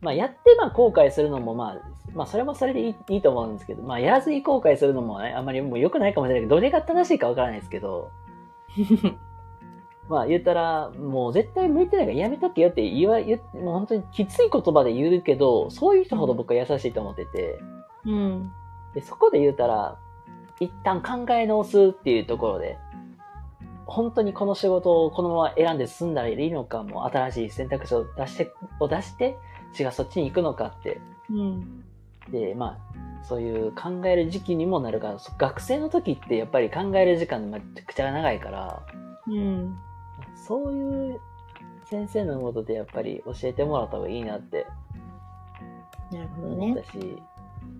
まあやってまあ後悔するのもまあ、まあそれもそれでいいいいと思うんですけど、まあやらずに後悔するのもね、あんまりもう良くないかもしれないけど、どれが正しいかわからないですけど、まあ言ったら、もう絶対向いてないからやめとけよって言わ、言もう本当にきつい言葉で言うけど、そういう人ほど僕は優しいと思ってて、うん。で、そこで言うたら、一旦考え直すっていうところで、本当にこの仕事をこのまま選んで進んだらいいのか、もう新しい選択肢を出して、を出して、違うそっちに行くのかって。うん。で、まあ、そういう考える時期にもなるから、そ学生の時ってやっぱり考える時間めちゃくちゃ長いから、うん。そういう先生のもとでやっぱり教えてもらった方がいいなって。なるほどね。思ったし、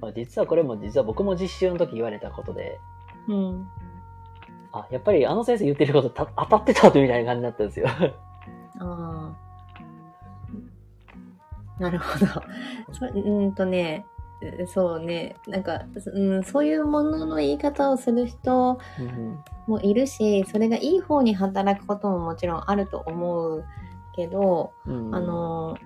まあ、実はこれも実は僕も実習の時言われたことで、うんあ、やっぱりあの先生言ってることた当たってたみたいな感じだったんですよ。ああ。なるほど。そうんとね、うそうね、なんか、うん、そういうものの言い方をする人もいるし、それがいい方に働くことももちろんあると思うけど、うんあ、の、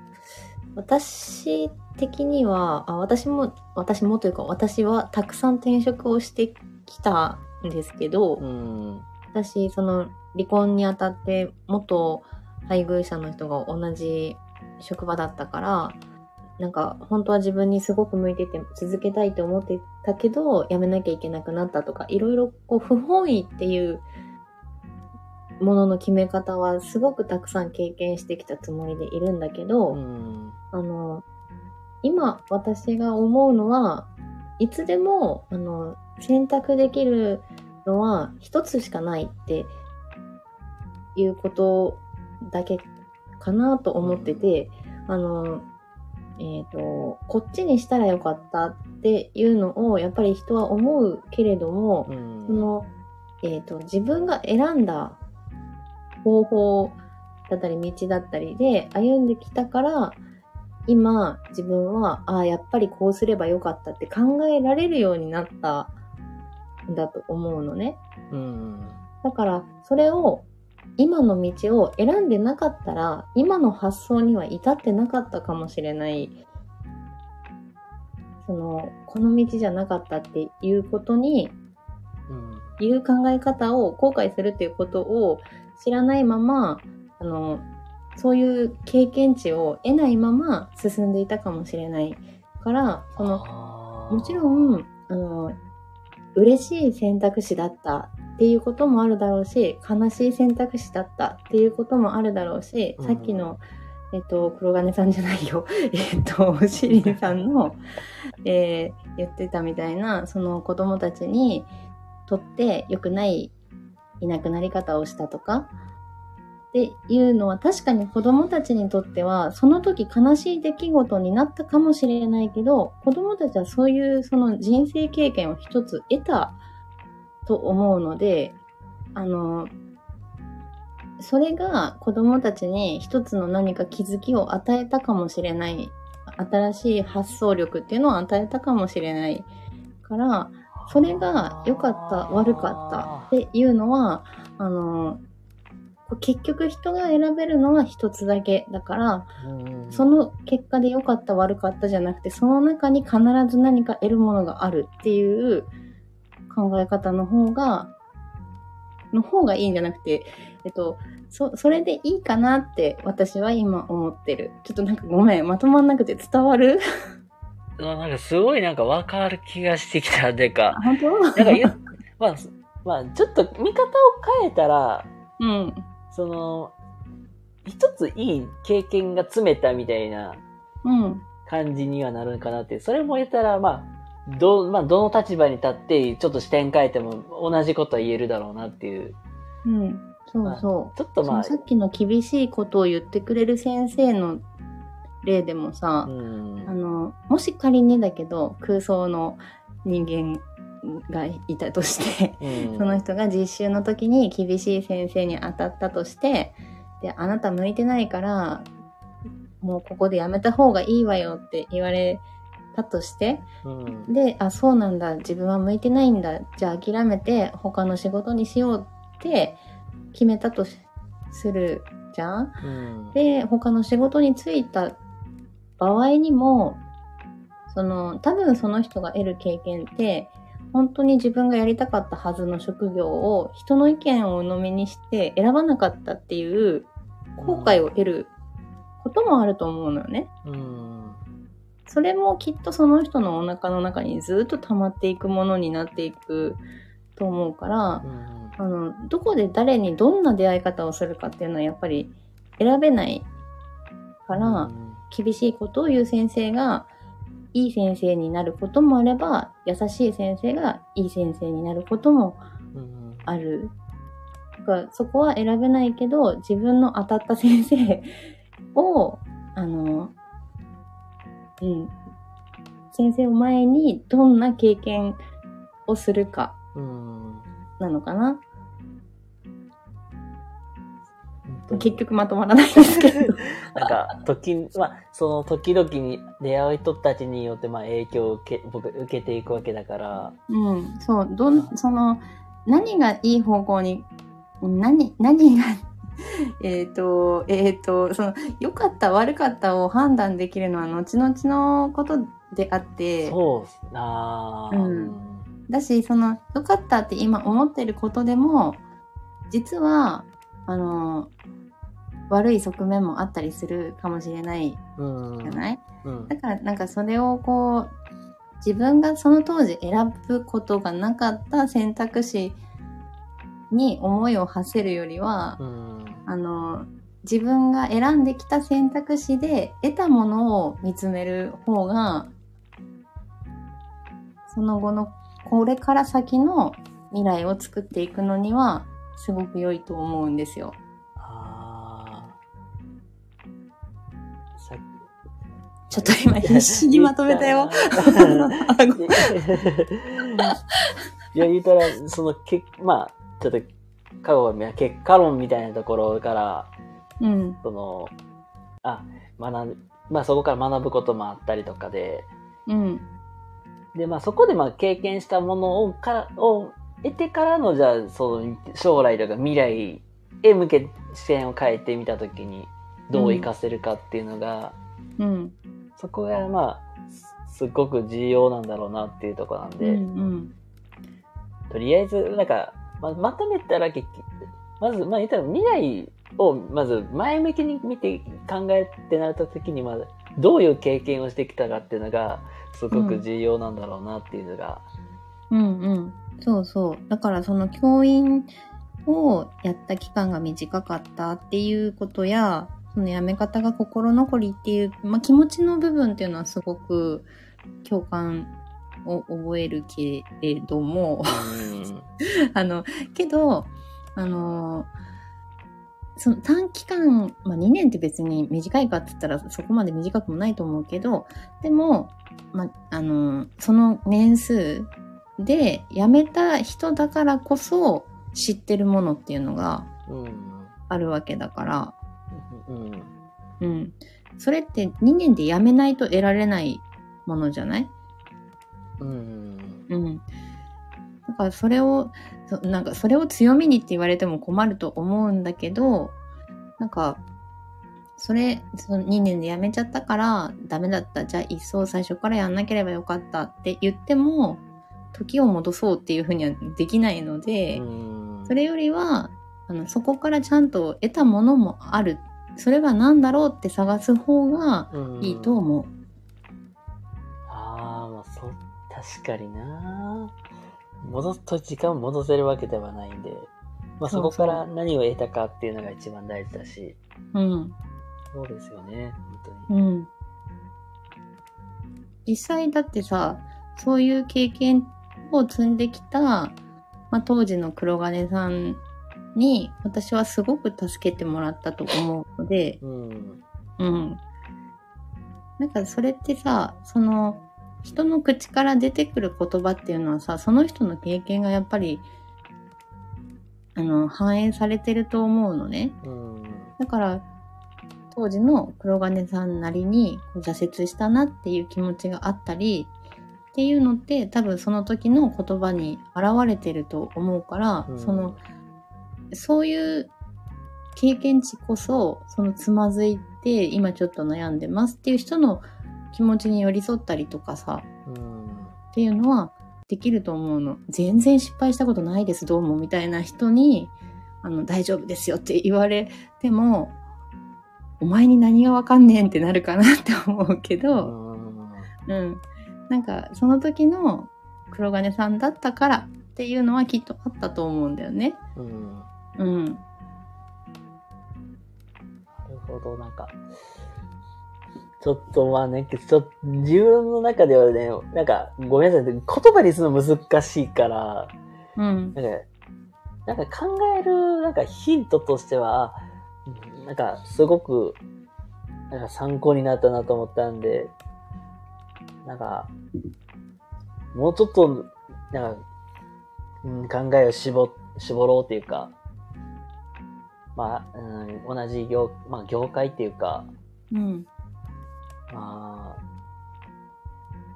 私的には、あ私も、私もというか、私はたくさん転職をしてきたんですけど、うん。私、その、離婚にあたって、元配偶者の人が同じ職場だったから、なんか、本当は自分にすごく向いてて続けたいと思ってたけど、辞めなきゃいけなくなったとか、いろいろこう、不本意っていうものの決め方はすごくたくさん経験してきたつもりでいるんだけど、うん。あの、今私が思うのは、いつでも、あの、選択できるのは一つしかないっていうことだけかなと思ってて、あの、えっ、と、こっちにしたらよかったっていうのをやっぱり人は思うけれども、うん。その、えっ、と、自分が選んだ方法だったり道だったりで歩んできたから、今自分は、ああ、やっぱりこうすればよかったって考えられるようになったんだと思うのね。うん。だから、それを、今の道を選んでなかったら、今の発想には至ってなかったかもしれない。その、この道じゃなかったっていうことに、うん。いう考え方を後悔するっていうことを知らないまま、あの、そういう経験値を得ないまま進んでいたかもしれないから、その、のもちろん、あの、嬉しい選択肢だったっていうこともあるだろうし、悲しい選択肢だったっていうこともあるだろうし、うんさっきの、えっと、黒金さんじゃないよ。えっと、シリンさんの、えー言ってたみたいな、その子供たちにとって良くないいなくなり方をしたとか、っていうのは確かに子供たちにとってはその時悲しい出来事になったかもしれないけど子供たちはそういうその人生経験を一つ得たと思うのであのそれが子供たちに一つの何か気づきを与えたかもしれない。新しい発想力っていうのを与えたかもしれないからそれが良かった悪かったっていうのはあの結局人が選べるのは一つだけだから、うんその結果で良かった悪かったじゃなくて、その中に必ず何か得るものがあるっていう考え方の方が、の方がいいんじゃなくて、えっと、そ、それでいいかなって私は今思ってる。ちょっとなんかごめん、まとまんなくて伝わる？なんかすごいなんかわかる気がしてきた。てか、本当？なんかまあ、まあ、ちょっと見方を変えたら、うん。その、一ついい経験が詰めたみたいなうん。感じにはなるかなって。それも言ったら、まあ、どう、まあ、どの立場に立って、ちょっと視点変えても同じことは言えるだろうなっていう。うん。そうそう。ちょっとまあさっきの厳しいことを言ってくれる先生の例でもさ、うんあの、もし仮にだけど空想の人間がいたとして、うん。その人が実習の時に厳しい先生に当たったとして、で、あなた向いてないから、もうここでやめた方がいいわよって言われたとして、うん。で、あ、そうなんだ、自分は向いてないんだ、じゃあ諦めて他の仕事にしようって決めたとしするじゃん。うん。で、他の仕事に就いた場合にも、その、多分その人が得る経験って、本当に自分がやりたかったはずの職業を人の意見を鵜呑みにして選ばなかったっていう後悔を得ることもあると思うのよね。うんそれもきっとその人のお腹の中にずっと溜まっていくものになっていくと思うから、あの、どこで誰にどんな出会い方をするかっていうのはやっぱり選べないから、厳しいことを言う先生がいい先生になることもあれば、優しい先生がいい先生になることもうんある。だからそこは選べないけど、自分の当たった先生を、あの、うん、先生を前にどんな経験をするかうんなのかな。結局まとまらないですけど。なんか、時、まあ、その時々に出会う人たちによって、まあ、影響を受け、僕、受けていくわけだから、うん、そう、どん、その、何がいい方向に、何、何が、えっと、えっ、と、その、良かった悪かったを判断できるのは後々のことであって、そうなぁうん。だし、その、良かったって今思ってることでも、実は、あの、悪い側面もあったりするかもしれないうん。じゃない、うんだからなんかそれをこう自分がその当時選ぶことがなかった選択肢に思いを馳せるよりは、うん。あの自分が選んできた選択肢で得たものを見つめる方がその後のこれから先の未来を作っていくのにはすごく良いと思うんですよ。あーさっちょっと今必死にまとめたよ。いや、言うたら、その、けまあ、ちょっと、過去は結果論みたいなところから、うん。その、あ、学んまあそこから学ぶこともあったりとかで、うん。で、まあそこでまあ経験したものを、から、を得てからの、じゃあ、その、将来とか未来へ向け視点を変えてみたときに、どう活かせるかっていうのが、うん。そこがまあ、すすっごく重要なんだろうなっていうところなんで、うん。とりあえず、なんか、ままとめたら結局、まず、まあ言ったら未来をまず前向きに見て考えってなった時に、まずどういう経験をしてきたかっていうのが、すごく重要なんだろうなっていうのが、うんうん。そうそう。だからその教員をやった期間が短かったっていうことや、その辞め方が心残りっていう、まあ、気持ちの部分っていうのはすごく共感を覚えるけれども、あの、けど、あの、その短期間、まあ、2年って別に短いかって言ったらそこまで短くもないと思うけど、でも、まあ、あの、その年数で辞めた人だからこそ知ってるものっていうのがうん。うん。あるわけだから、うん。うん。それって2年で辞めないと得られないものじゃない？うん。うん。だからそれを、そなんかそれを強みにって言われても困ると思うんだけど、なんか、それ、その2年で辞めちゃったからダメだった。じゃあ一層最初からやんなければよかったって言っても、時を戻そうっていうふうにはできないので、うんそれよりは、あの、そこからちゃんと得たものもある。それが何だろうって探す方がいいと思う。ああ、まあ、そう、確かにな。戻すと時間を戻せるわけではないんで、まあそこから何を得たかっていうのが一番大事だし、うん。そうですよね、本当に。うん。実際だってさ、そういう経験を積んできた、まあ、当時の黒金さんに私はすごく助けてもらったと思うので、うん。うん。なんかそれってさ、その、人の口から出てくる言葉っていうのはさ、その人の経験がやっぱり、あの、反映されてると思うのね。うん。だから、当時の黒金さんなりに挫折したなっていう気持ちがあったり、っていうのって多分その時の言葉に現れてると思うから、うんその、そういう経験値こそ、そのつまずいて今ちょっと悩んでますっていう人の気持ちに寄り添ったりとかさ、うん。っていうのはできると思うの。全然失敗したことないです、どうも、みたいな人に、あの、大丈夫ですよって言われても、お前に何がわかんねんってなるかなって思うけうど、ん。うん。なんか、その時の黒金さんだったからっていうのはきっとあったと思うんだよね。うん。うん。なるほど、なんか、ちょっとまあね、ちょっと自分の中ではね、なんか、ごめんなさい、言葉にするの難しいから、うん。なんか、なんか考える、なんかヒントとしては、なんかすごく、なんか参考になったなと思ったんで、なんか、もうちょっと、なんか、うん、考えを絞、絞ろうっていうか、まあ、うん、同じ業、まあ業界っていうか、うん。まあ、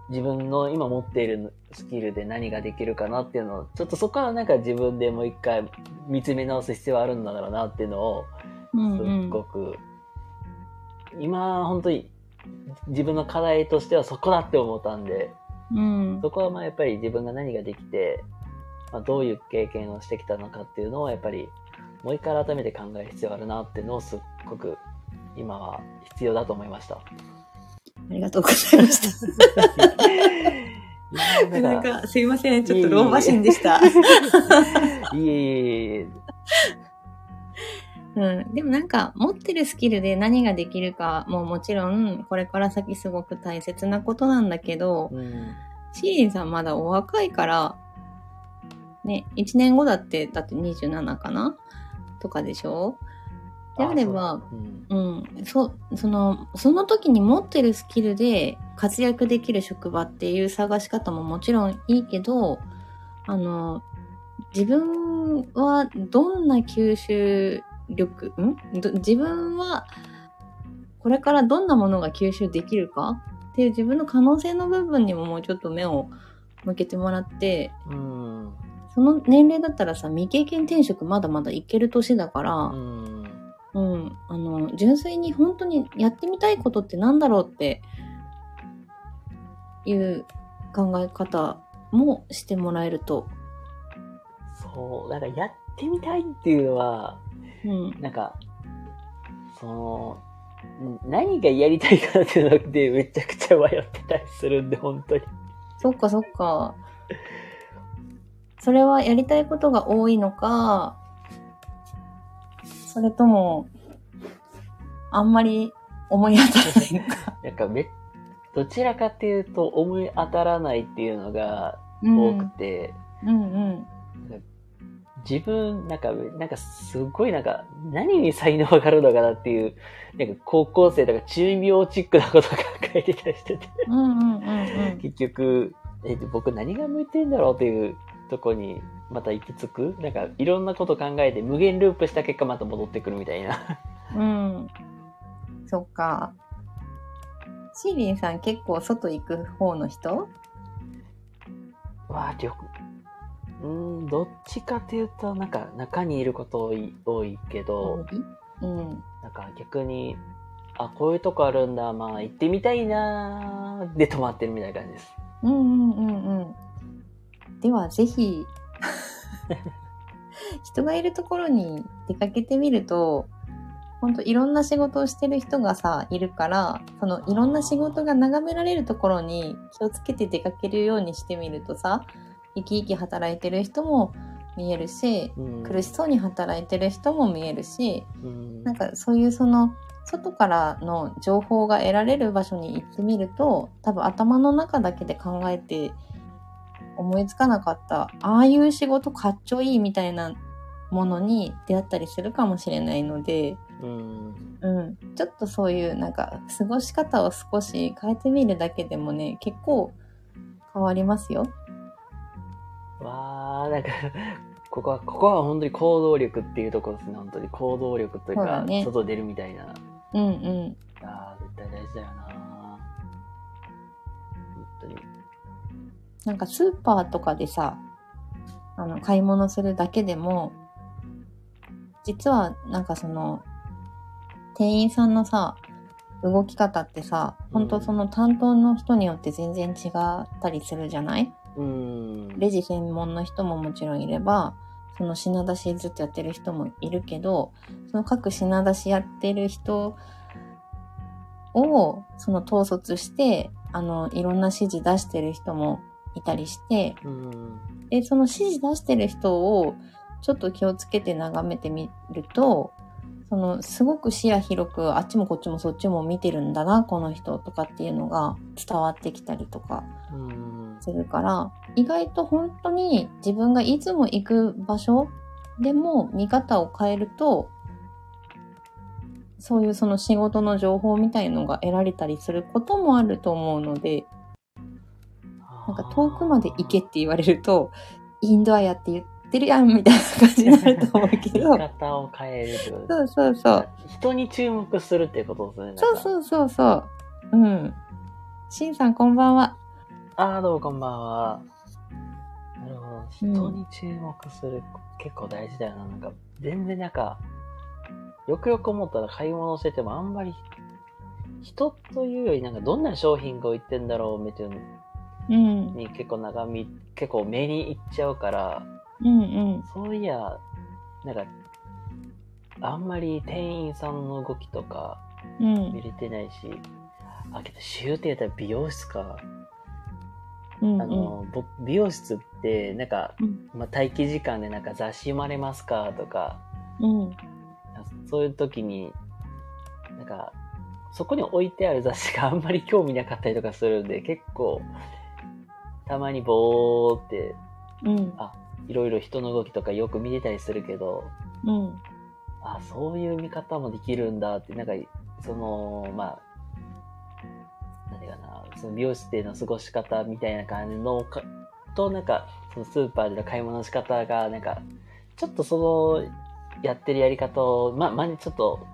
自分の今持っているスキルで何ができるかなっていうのを、ちょっとそこからなんか自分でもう一回見つめ直す必要はあるんだろうなっていうのを、うん。すっうん。ごく、今本当に自分の課題としてはそこだって思ったんで、うん。そこはまあやっぱり自分が何ができて、まあ、どういう経験をしてきたのかっていうのをやっぱりもう一回改めて考える必要があるなっていうのをすっごく今は必要だと思いました。ありがとうございました。なんか、すいません。ちょっと老婆心でした。いえいえいえ。うん。でもなんか、持ってるスキルで何ができるかももちろん、これから先すごく大切なことなんだけど、うん。シーリンさんまだお若いから、ね、1年後だって、だって27かな？とかでしょ？であれば、うん。うん、そ、その、その時に持ってるスキルで活躍できる職場っていう探し方ももちろんいいけど、あの、自分はどんな吸収力、ん？ど自分はこれからどんなものが吸収できるか？っていう自分の可能性の部分にももうちょっと目を向けてもらって、うん。その年齢だったらさ、未経験転職まだまだいける年だから、うん。うん。あの、純粋に本当にやってみたいことってなんだろうっていう考え方もしてもらえると。そう、なんかやってみたいっていうのは、うん。なんか、その、ん何がやりたいかっていうのでめちゃくちゃ迷ってたりするんで、本当に。そっかそっか。それはやりたいことが多いのか、それとも、あんまり思い当たらないのか。なんかめ、どちらかっていうと思い当たらないっていうのがうん。多くて、うんうん。自分、なんか、なんかすごいなんか、何に才能があるのかなっていう、なんか高校生とか中二病チックなことが書いてたりしてて、うんうんうんうん。結局、え、僕何が向いてんだろうっていうとこにまた行き着く？なんかいろんなこと考えて無限ループした結果また戻ってくるみたいな。うん。そっか。シーリンさん結構外行く方の人？わあ、旅うーん、どっちかっていうと、なんか中にいること多い多いけど、うん。なんか逆に、あ、こういうとこあるんだ、まあ行ってみたいなーで止まってるみたいな感じです。うんうんうんうん。ではぜひ、人がいるところに出かけてみると、ほんといろんな仕事をしてる人がさ、いるから、そのいろんな仕事が眺められるところに気をつけて出かけるようにしてみるとさ、生き生き働いてる人も見えるし、うん、苦しそうに働いてる人も見えるし、うん、なんかそういうその外からの情報が得られる場所に行ってみると多分頭の中だけで考えて思いつかなかったああいう仕事かっちょいいみたいなものに出会ったりするかもしれないのでうん。うん。ちょっとそういうなんか過ごし方を少し変えてみるだけでもね、結構変わりますよ。わー、なんか、ここは、ここは本当に行動力っていうところですね。本当に行動力といううだね外出るみたいな。うんうん。あー、絶対大事だよな本当に。なんかスーパーとかでさ、あの、買い物するだけでも、実はなんかその、店員さんのさ、動き方ってさ、本当その担当の人によって全然違ったりするじゃない？うん。レジ専門の人ももちろんいれば、その品出しずっとやってる人もいるけど、その各品出しやってる人を、その統率して、あの、いろんな指示出してる人もいたりして、うん。で、その指示出してる人をちょっと気をつけて眺めてみると、そのすごく視野広くあっちもこっちもそっちも見てるんだな、この人とかっていうのが伝わってきたりとかうん。するから、意外と本当に自分がいつも行く場所でも見方を変えると、そういうその仕事の情報みたいのが得られたりすることもあると思うので、なんか遠くまで行けって言われると、インドアやって言ってるやんみたいな感じになると思うけ見ど。方を変えるってことそうそうそう。人に注目するっていうことですね。う。そうそうそうそう。うん。しんさんこんばんは。あー、どうもこんばんは。なるほど。人に注目する、結構大事だよな。なんか、全然なんか、よくよく思ったら買い物しててもあんまり、人というよりなんかどんな商品が置いてんだろうみたいなのうん。に結構長見、結構目にいっちゃうから、うんうん。そういや、なんか、あんまり店員さんの動きとかうん見。れてないし、あ、けど、週って言ったら美容室か。うん。あの、僕、美容室って、なんか、うん。まあ、待機時間でなんか雑誌読まれますか？とか、うん。そういう時に、なんか、そこに置いてある雑誌があんまり興味なかったりとかするんで、結構、たまにぼーって、うん。あ、いろいろ人の動きとかよく見てたりするけど、うん。あ、そういう見方もできるんだって、なんか、その、まあ、その美容室での過ごし方みたいな感じのか、と、なんか、そのスーパーでの買い物の仕方が、なんか、ちょっとその、やってるやり方を、ま、まね、ちょっと、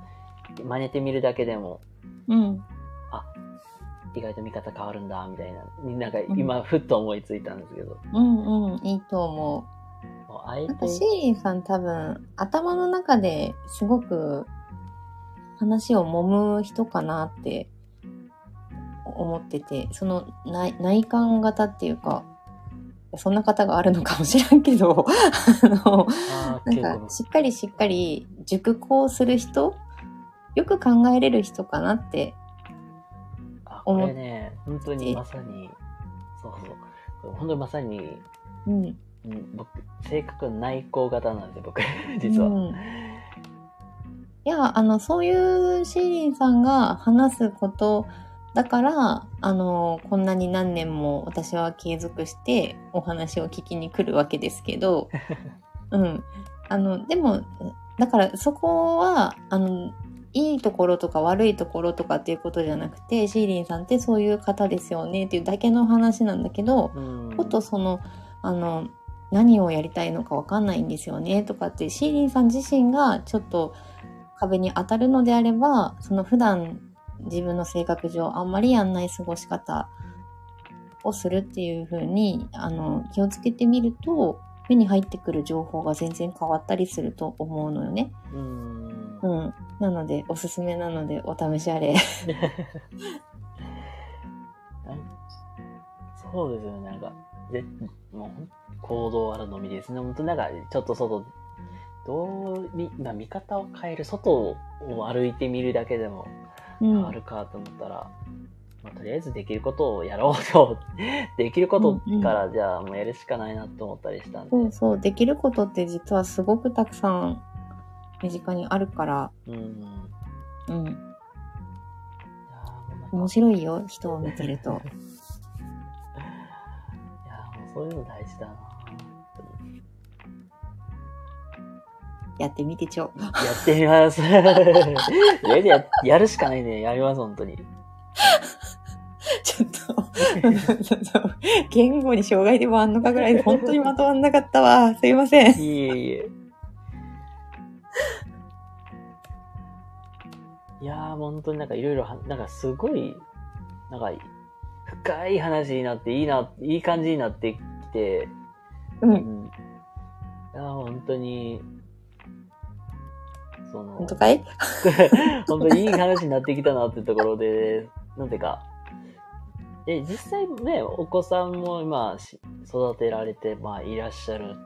真似てみるだけでも、うん。意外と見方変わるんだ、みたいな、なんか今、ふっと思いついたんですけど、うん。うん。いいと思う。なんかシて、ーリンさん多分頭の中ですごく話を揉む人かなって思ってて、その内内観型っていうか、そんな方があるのかもしらんけど、あの、あーなんかしっかりしっかり熟考する人よく考えれる人かなって。あ、これね、本当にまさに、そうそう。本当にまさに、うん。うん僕、性格内向型なんで僕、実は。うんいや、あの、そういうシーリンさんが話すことだから、あの、こんなに何年も私は継続してお話を聞きに来るわけですけど、うん。あの、でも、だからそこは、あの、いいところとか悪いところとかっていうことじゃなくて、シーリンさんってそういう方ですよねっていうだけの話なんだけど、うんもっとその、あの、何をやりたいのかわかんないんですよねとかって、シーリンさん自身がちょっと壁に当たるのであれば、その普段自分の性格上あんまりやんない過ごし方をするっていう風に、あの、気をつけてみると、目に入ってくる情報が全然変わったりすると思うのよね。うん。うん。なので、おすすめなので、お試しあれ。そうですよね、なんか、ぜもう行動あるのみですね。本当なんか、ちょっと外、どう、み、まあ、見方を変える、外を歩いてみるだけでもうん変わ。るかと思ったら、まあ、とりあえずできることをやろうと、できることから、じゃあもうやるしかないなと思ったりしたんで。そうそう。できることって実はすごくたくさん身近にあるから、うん。うん。面白いよ、人を見てると。いやーもうそういうの大事だなやってみてちょ。やってみます。えややるしかないね。やります、本当に。ちょっと、言語に障害でもあんのかぐらいで本当にまとまんなかったわ。すいません。いえいえ。いやー、本当になんかいろいろは、なんかすごい、なんか、深い話になっていいな、いい感じになってきて、う。うんん。いやー、本当に、その、本当かい？本当にいい話になってきたなってところで、なんていうか、え、実際ね、お子さんも今し育てられて、まあいらっしゃる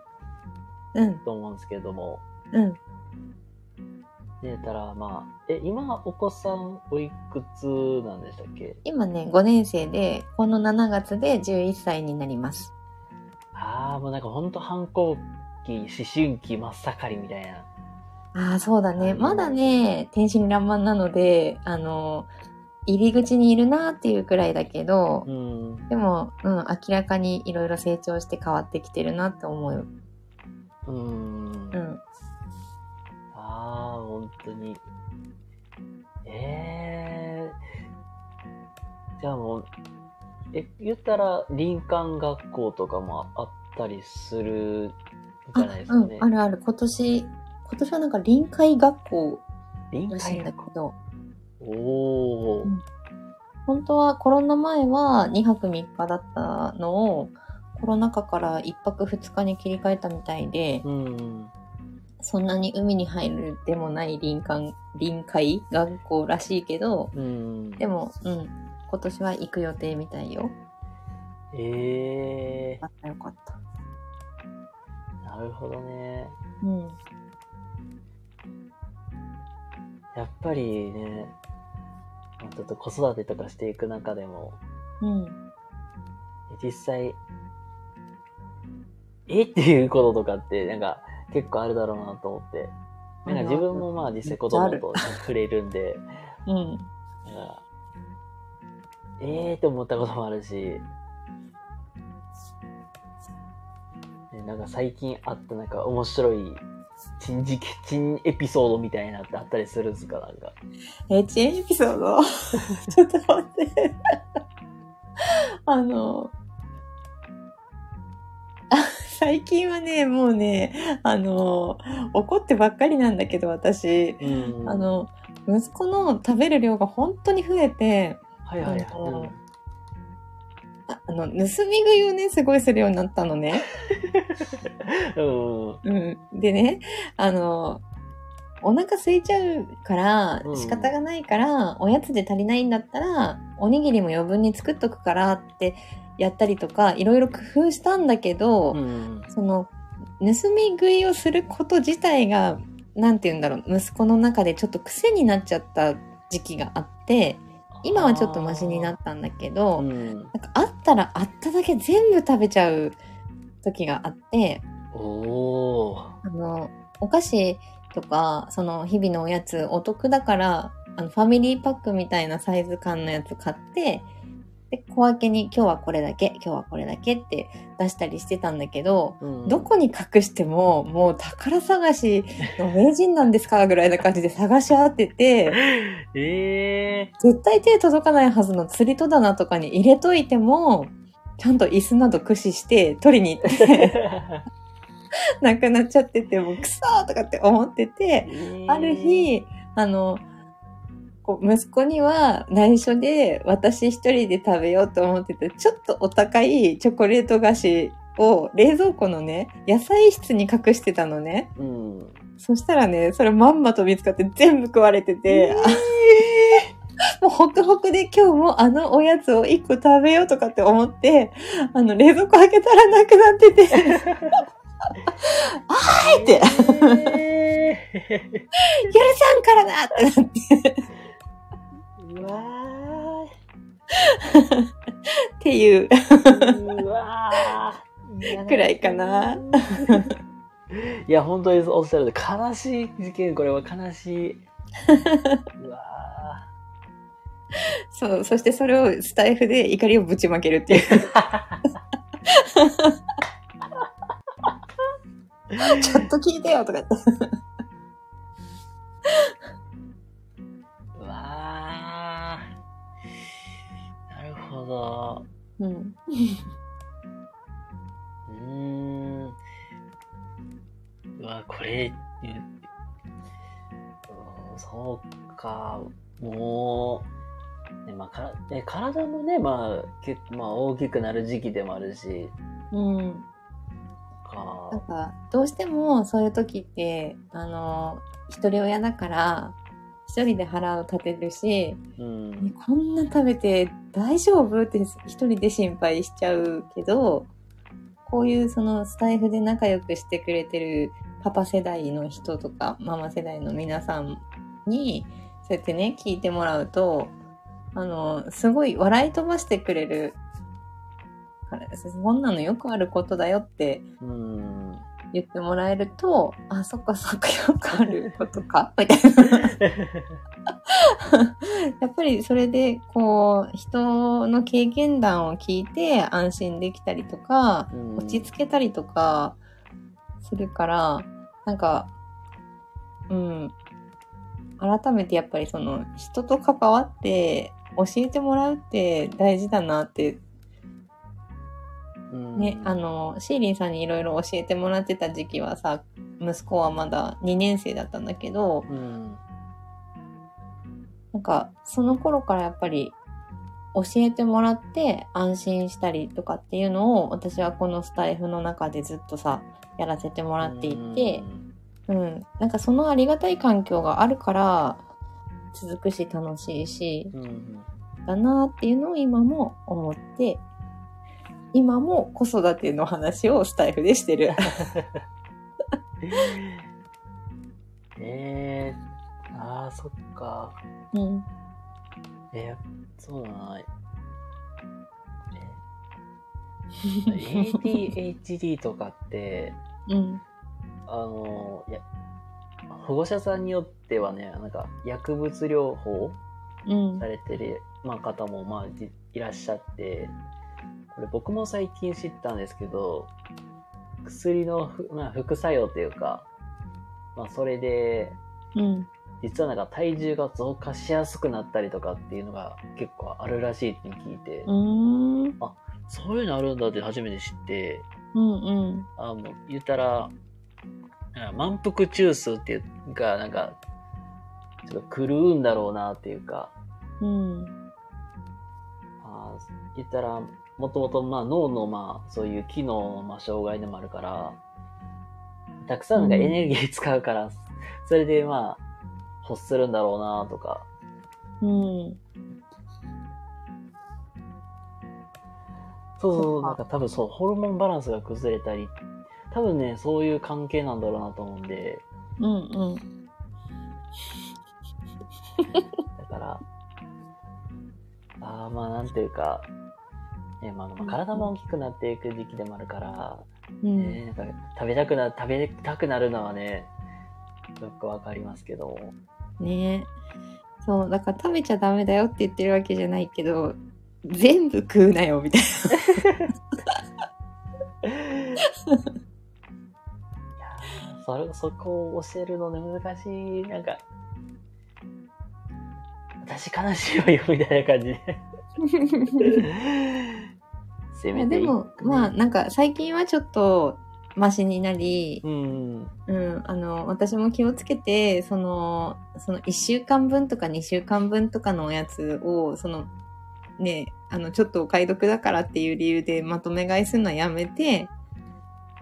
うん、と思うんですけれども、うん。ねたら、まあ、え、今お子さんおいくつなんでしたっけ？今ね、5年生で、この7月で11歳になります。ああ、もうなんか本当反抗期、思春期真っ盛りみたいな。ああ、そうだね。まだね、天真爛漫なので、あの、入り口にいるなっていうくらいだけど、うん。でも、うん、明らかにいろいろ成長して変わってきてるなって思う。うん。うん。ああ、本当に。ええじゃあもう、え、言ったら林間学校とかもあったりするじゃないですかね。うん、あるある。今年、今年はなんか臨海学校臨らしいんだけど、おお、うん本当はコロナ前は2泊3日だったのを、コロナ禍から1泊2日に切り替えたみたいで、うん。そんなに海に入るでもない林間、臨海学校らしいけど、うん。でも、うん、今年は行く予定みたいよ。ええよかったよかった。なるほどね。うん。やっぱりね、まあちょっと子育てとかしていく中でも、うん。実際、えっていうこととかって、なんか結構あるだろうなと思って。なんか自分もまあ実際子供と触れるんで、うん。なんか、えーって思ったこともあるし、ねなんか最近あったなんか面白い珍事件、珍エピソードみたいなってあったりするんですか？なんか。え、チンエピソード？ちょっと待って。あの、あ 最近はね、もうね、あの、怒ってばっかりなんだけど、私。うんあ、の、息子の食べる量が本当に増えて、はいはいはい。あの盗み食いをね、すごいするようになったのね。うん。うん。でね、あの、お腹空いちゃうからうん仕方がないから、おやつで足りないんだったら、おにぎりも余分に作っとくからってやったりとか、いろいろ工夫したんだけど、うん。その、盗み食いをすること自体が、なんて言うんだろう、息子の中でちょっと癖になっちゃった時期があって、今はちょっとマシになったんだけど、うん。なんかあったらあっただけ全部食べちゃう時があって、おー。あの、お菓子とか、その日々のおやつお得だから、あの、ファミリーパックみたいなサイズ感のやつ買って、で、小分けに今日はこれだけ、今日はこれだけって出したりしてたんだけど、うんどこに隠しても、もう宝探しの名人なんですかぐらいな感じで探し当てて、え絶対手届かないはずの釣り戸棚とかに入れといても、ちゃんと椅子など駆使して取りに行って、ー。なくなっちゃってて、もうくそーとかって思ってて、ある日、あの、こう息子には内緒で私一人で食べようと思ってて、ちょっとお高いチョコレート菓子を冷蔵庫のね、野菜室に隠してたのね。うん。そしたらね、それまんまと見つかって全部食われてて、もうホクホクで今日もあのおやつを一個食べようとかって思って、あの冷蔵庫開けたらなくなってて、はいって。え 許さんからなってなって、ー、うわっていう。ー。うわー。くらいかな。いや、本当におっしゃると悲しい事件、これは悲しい。うわそう、そしてそれをスタイフで怒りをぶちまけるっていう。ちょっと聞いてよとか言って。ど。うん。うーん。うわ、これ、ううんそうか。もう、ねまあ、か体もね、まあ、結構、まあ、大きくなる時期でもあるし、うん。かなんか、どうしてもそういう時って、あの、一人親だから、一人で腹を立てるし、うん。ねこんな食べて大丈夫って一人で心配しちゃうけど、こういうそのスタイフで仲良くしてくれてるパパ世代の人とかママ世代の皆さんに、そうやってね、聞いてもらうと、あの、すごい笑い飛ばしてくれるから、そんなのよくあることだよってうん。言ってもらえると、あ、そっかそっかよくあることか みたいな。やっぱりそれで、こう、人の経験談を聞いて安心できたりとか、うん落ち着けたりとかするから、なんか、うん。改めてやっぱりその人と関わって教えてもらうって大事だなってうんね、あの、シーリンさんにいろいろ教えてもらってた時期はさ、息子はまだ2年生だったんだけど、うん。なんか、その頃からやっぱり、教えてもらって安心したりとかっていうのを、私はこのスタイフの中でずっとさ、やらせてもらっていて、うん。なんかそのありがたい環境があるから、続くし楽しいし、うん。うん。だなっていうのを今も思って、今も子育ての話をスタイフでしてる。えー、ああ、そっか。うん。えー、そうだな。え ADHD とかって、うん。あの、いや、保護者さんによってはね、なんか薬物療法うんさ。れてる、まあ、方もまあじいらっしゃって、これ僕も最近知ったんですけど、薬のふ、まあ、副作用というか、まあ、それで、うん。実はなんか体重が増加しやすくなったりとかっていうのが結構あるらしいって聞いて、うーん。そういうのあるんだって初めて知って、うんうん。あの、言ったら、満腹中枢っていうか、なんか、ちょっと狂うんだろうなっていうか、うん。あー言ったら、もともとまあ脳のまあそういう機能のまあ障害でもあるから、たくさんなんかエネルギー 使うから、それでまあ、欲するんだろうなとか、うん。そうそう、なんか多分そう、ホルモンバランスが崩れたり、多分ね、そういう関係なんだろうなと思うんで、うんうん。だから、ああ、まあなんていうか、ね、まあ、まあ体も大きくなっていく時期でもあるから、うん。ね、なんか食べたくな、食べたくなるのはね、よくわかりますけど、ねそう、だから食べちゃダメだよって言ってるわけじゃないけど、全部食うなよ、みたいいやーそれ、そこを教えるのね、難しい。なんか、私悲しいわよ、みたいな感じで。せな。めていでも、まあ、なんか最近はちょっとマシになり、うん。うん、あの、私も気をつけて、その、その1週間分とか2週間分とかのおやつを、その、ね、あの、ちょっとお買い得だからっていう理由でまとめ買いするのはやめて、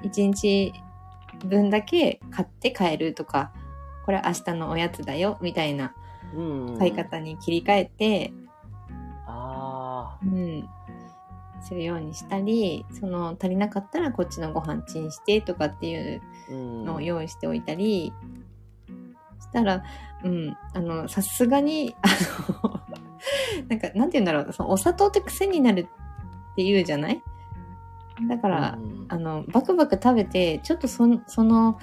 1日分だけ買って帰るとか、これ明日のおやつだよ、みたいなうん。買い方に切り替えて、あうん、するようにしたり、その足りなかったらこっちのご飯チンしてとかっていう。のを用意しておいたり、したら、うん、あの、さすがに、あの、なんか、なんて言うんだろう、そのお砂糖って癖になるって言うじゃない？だから、うんあの、バクバク食べて、ちょっとその、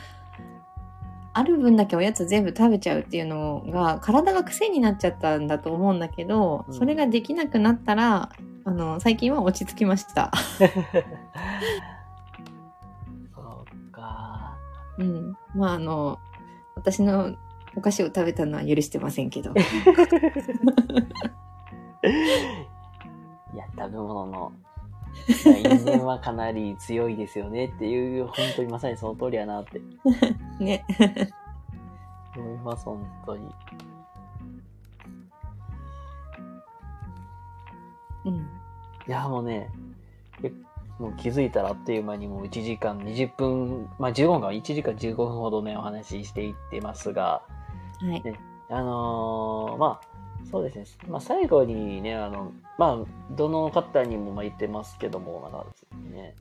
ある分だけおやつ全部食べちゃうっていうのが、体が癖になっちゃったんだと思うんだけど、うんそれができなくなったら、あの、最近は落ち着きました。そうか。うん。まあ、あの、私のお菓子を食べたのは許してませんけど。いや、食べ物の因縁はかなり強いですよねっていう、本当にまさにその通りやなって ね。思います、本当に。うん。いや、もうね、えもう気づいたらあっという間にもう1時間20分、まあ15分か、1時間15分ほどね、お話ししていってますが、はい。あのーまあ、そうですね。まあ、最後にね、あの、まあ、どの方にも言ってますけども、なんかね、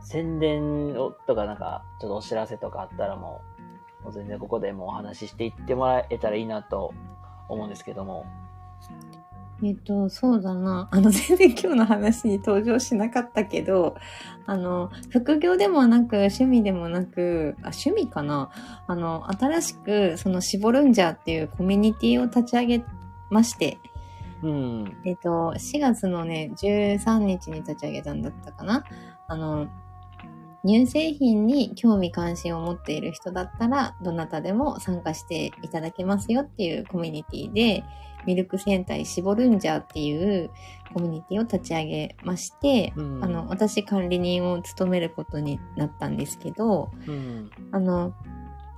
宣伝をとかなんか、ちょっとお知らせとかあったらもう、もう全然ここでもうお話ししていってもらえたらいいなと思うんですけども。えっ、と、そうだな。あの、全然今日の話に登場しなかったけど、あの、副業でもなく、趣味でもなく、あ、趣味かなあの、新しく、その、絞るんじゃっていうコミュニティを立ち上げまして、うん。えっ、と、4月のね、13日に立ち上げたんだったかなあの、乳製品に興味関心を持っている人だったら、どなたでも参加していただけますよっていうコミュニティで、ミルク戦隊絞るんじゃっていうコミュニティを立ち上げまして、うん。あの、私管理人を務めることになったんですけど、うん。あの、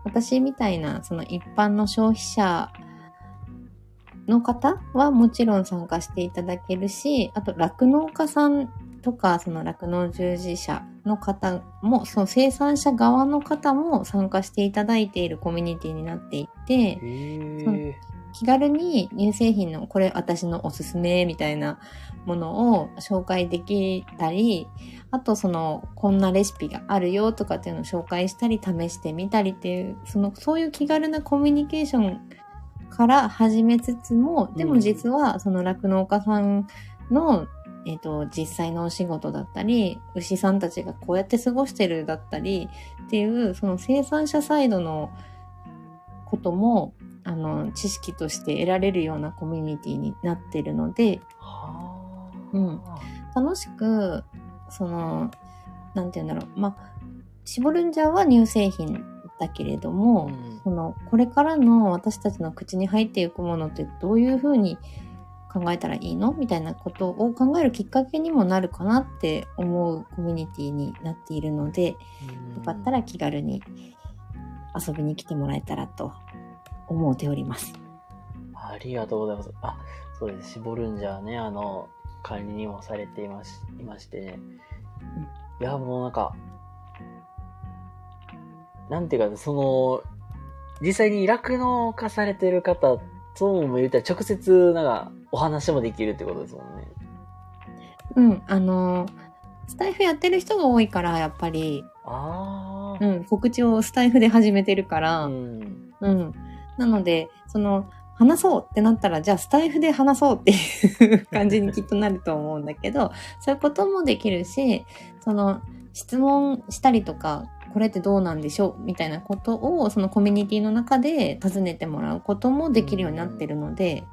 私みたいな、その一般の消費者の方はもちろん参加していただけるし、あと酪農家さんとか、その酪農従事者の方も、その生産者側の方も参加していただいているコミュニティになっていて。気軽に乳製品のこれ私のおすすめみたいなものを紹介できたり、あとそのこんなレシピがあるよとかっていうのを紹介したり試してみたりっていう、そのそういう気軽なコミュニケーションから始めつつも、でも実はその酪農家さんのえっ、と、実際のお仕事だったり、牛さんたちがこうやって過ごしてるだったりっていう、その生産者サイドのことも、あの、知識として得られるようなコミュニティになってるので、はあ。うん楽しく、その、なんて言うんだろう。まあ、絞るんじゃは乳製品だけれども、うんその、これからの私たちの口に入っていくものってどういうふうに考えたらいいのみたいなことを考えるきっかけにもなるかなって思うコミュニティになっているので、よかったら気軽に遊びに来てもらえたらと思っております。ありがとうございます。あ、そうです。絞るんじゃね、あの、管理にもされていましいましてね。いや、もうなんか、なんていうか、その、実際に酪農化されてる方とも言ったら直接、なんか、お話もできるってことですもんね。うん、あの、スタイフやってる人が多いから、やっぱり、ああ。うん、告知をスタイフで始めてるから、ううん。ん。なので、その、話そうってなったら、じゃあスタイフで話そうっていう感じにきっとなると思うんだけど、そういうこともできるし、その、質問したりとか、これってどうなんでしょうみたいなことを、そのコミュニティの中で尋ねてもらうこともできるようになってるので、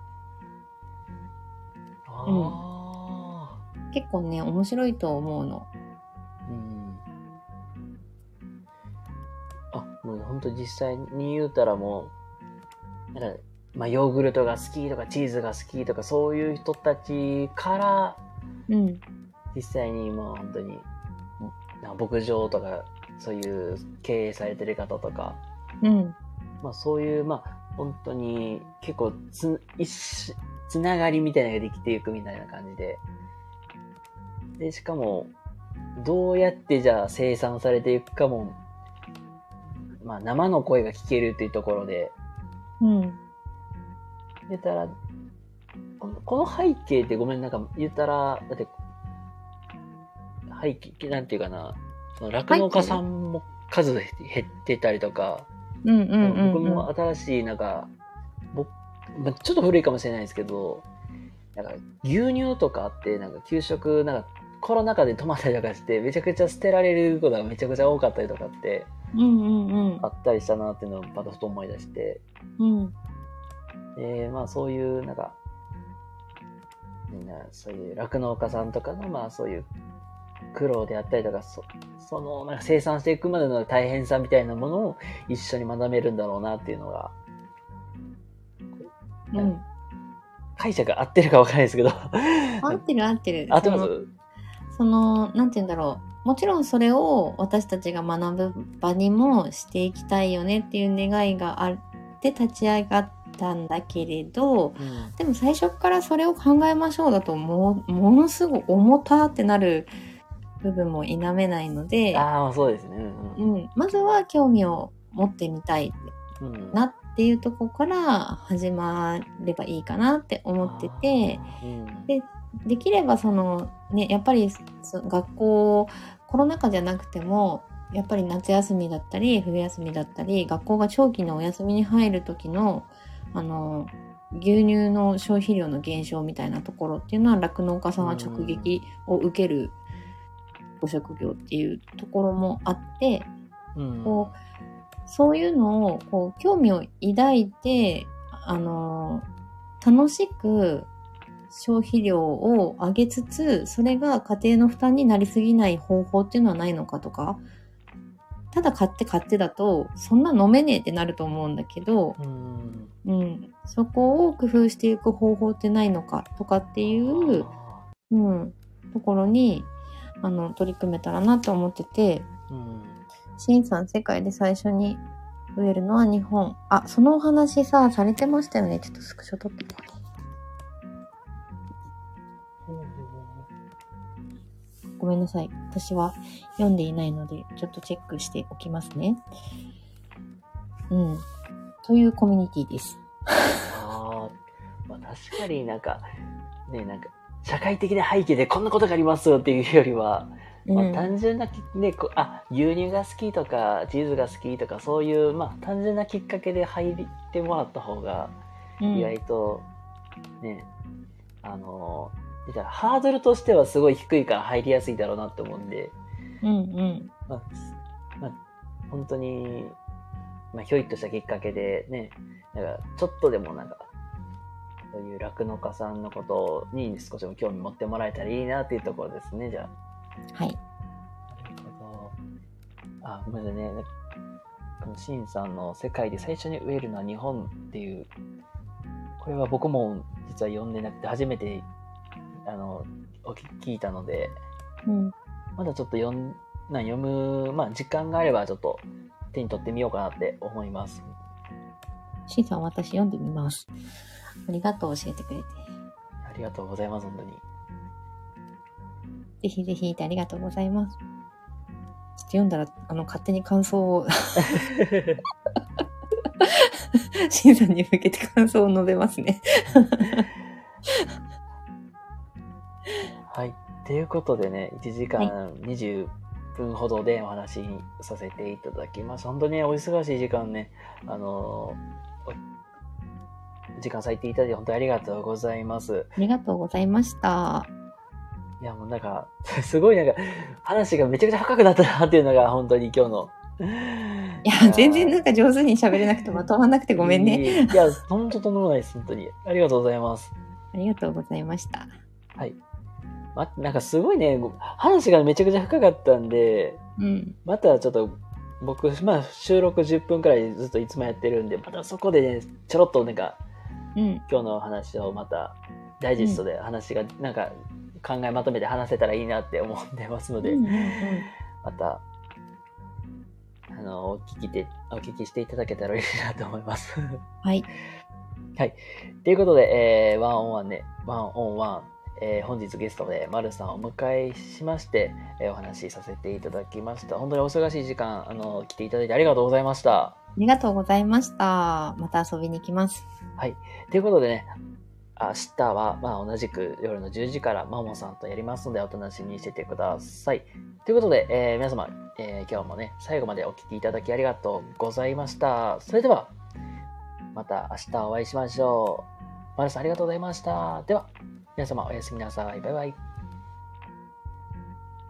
ああ。結構ね、面白いと思うの。うん。あ、もう本当実際に言うたらもう、なんか、まあ、ヨーグルトが好きとかチーズが好きとかそういう人たちからうん。実際にもう本当に牧場とかそういう経営されてる方とか、うん。まあ、そういうまあ本当に結構つ一しつながりみたいなのができていくみたいな感じででしかもどうやってじゃあ生産されていくかもまあ生の声が聞けるっていうところでうん。言ったら、この背景ってごめん、なんか言ったら、だって、背景、なんていうかな、酪農家さんも数減ってたりとか、うんうんうん、うん。僕も新しい、なんか、僕、まあ、ちょっと古いかもしれないですけど、なんか牛乳とかって、なんか給食、なんかコロナ禍で止まったりとかして、めちゃくちゃ捨てられることがめちゃくちゃ多かったりとかって、うんうんうんあ。ったりしたなっていうのをまたふと思い出して、うん。で、まあそういう、なんか、みんな、そういう酪農家さんとかの、まあそういう苦労であったりとか、そその、なんか生産していくまでの大変さみたいなものを一緒に学べるんだろうなっていうのが、うん。解釈合ってるかわからないですけど。合ってる合ってる。合ってます？そのなんて言うんだろう。もちろんそれを私たちが学ぶ場にもしていきたいよねっていう願いがあって立ち上がったんだけれど、うんでも最初からそれを考えましょうだともう、ものすごい重たってなる部分も否めないので、ああ、そうですね。うんうん、まずは興味を持ってみたいなっていうところから始まればいいかなって思ってて、うん。でできればそのねやっぱりそ学校コロナ禍じゃなくてもやっぱり夏休みだったり冬休みだったり学校が長期のお休みに入る時のあの牛乳の消費量の減少みたいなところっていうのは酪農家さんは直撃を受けるご職業っていうところもあってうん。こうそういうのをこう興味を抱いてあの楽しく消費量を上げつつそれが家庭の負担になりすぎない方法っていうのはないのかとかただ買って買ってだとそんな飲めねえってなると思うんだけど、うん。うん、そこを工夫していく方法ってないのかとかっていう、うん、ところにあの取り組めたらなと思ってて。うんシンさん世界で最初に植えるのは日本。あ、そのお話さ、されてましたよね。ちょっとスクショ撮ってこうごめんなさい。私は読んでいないので、ちょっとチェックしておきますね。うん。というコミュニティです。あーまあ確かになんか、ね、なんか、社会的な背景でこんなことがありますよっていうよりは、まあ、うん。単純なき、ね、こあ、牛乳が好きとか、チーズが好きとか、そういう、まあ、単純なきっかけで入ってもらった方が、うん意外と、ね、あの、言ったらハードルとしてはすごい低いから入りやすいだろうなって思うんで、うんうん。まあ、まあ、本当に、まあ、ひょいっとしたきっかけでね、なんか、ちょっとでもなんか、そういう酪農家さんのことに少しでも興味持ってもらえたらいいなっていうところですね、じゃはい。あ。なるほど。あ、ごめんなさいね。このシンさんの世界で最初に植えるのは日本っていう、これは僕も実は読んでなくて初めて、あの、お聞聞いたので、うん。まだちょっと読んな読む、まあ時間があればちょっと手に取ってみようかなって思います。シンさん、私読んでみます。ありがとう、教えてくれて。ありがとうございます、本当に。ぜひぜひってありがとうございます。ちょっと読んだら、あの、勝手に感想を、シンさんに向けて感想を述べますね。はい。ということでね、1時間20分ほどでお話しさせていただきます。本当にね、お忙しい時間ね、あの時間割いていただいて本当にありがとうございます。ありがとうございました。いや、もうなんか、すごいなんか、話がめちゃくちゃ深くなったなっていうのが本当に今日の。いや、全然なんか上手に喋れなくてまとまんなくてごめんね。いや、本当とんでもないです、本当に。ありがとうございます。ありがとうございました。はい。ま、なんかすごいね、話がめちゃくちゃ深かったんで、うん。またちょっと、僕、まあ、収録10分くらいずっといつもやってるんで、またそこでね、ちょろっとなんか、うん。今日の話をまた、ダイジェストで話が、なんか、考えまとめて話せたらいいなって思ってますので、うんうんうんまた、あの、お聞きて、お聞きしていただけたら嬉しいなと思います。はい。ということで、えー、ワンオンワンね、ワンオンワン、えー本日ゲストで、まるさんをお迎えしまして、えーお話しさせていただきました。本当にお忙しい時間、あの、来ていただいてありがとうございました。ありがとうございました。また遊びに来ます。はい。ということでね、明日は、まあ、同じく夜の10時からマモさんとやりますので、お楽しみにしててください。ということで、えー皆様、えー今日もね、最後までお聞きいただきありがとうございました。それでは、また明日お会いしましょう。マルさんありがとうございました。では、皆様おやすみなさい。バイバイ。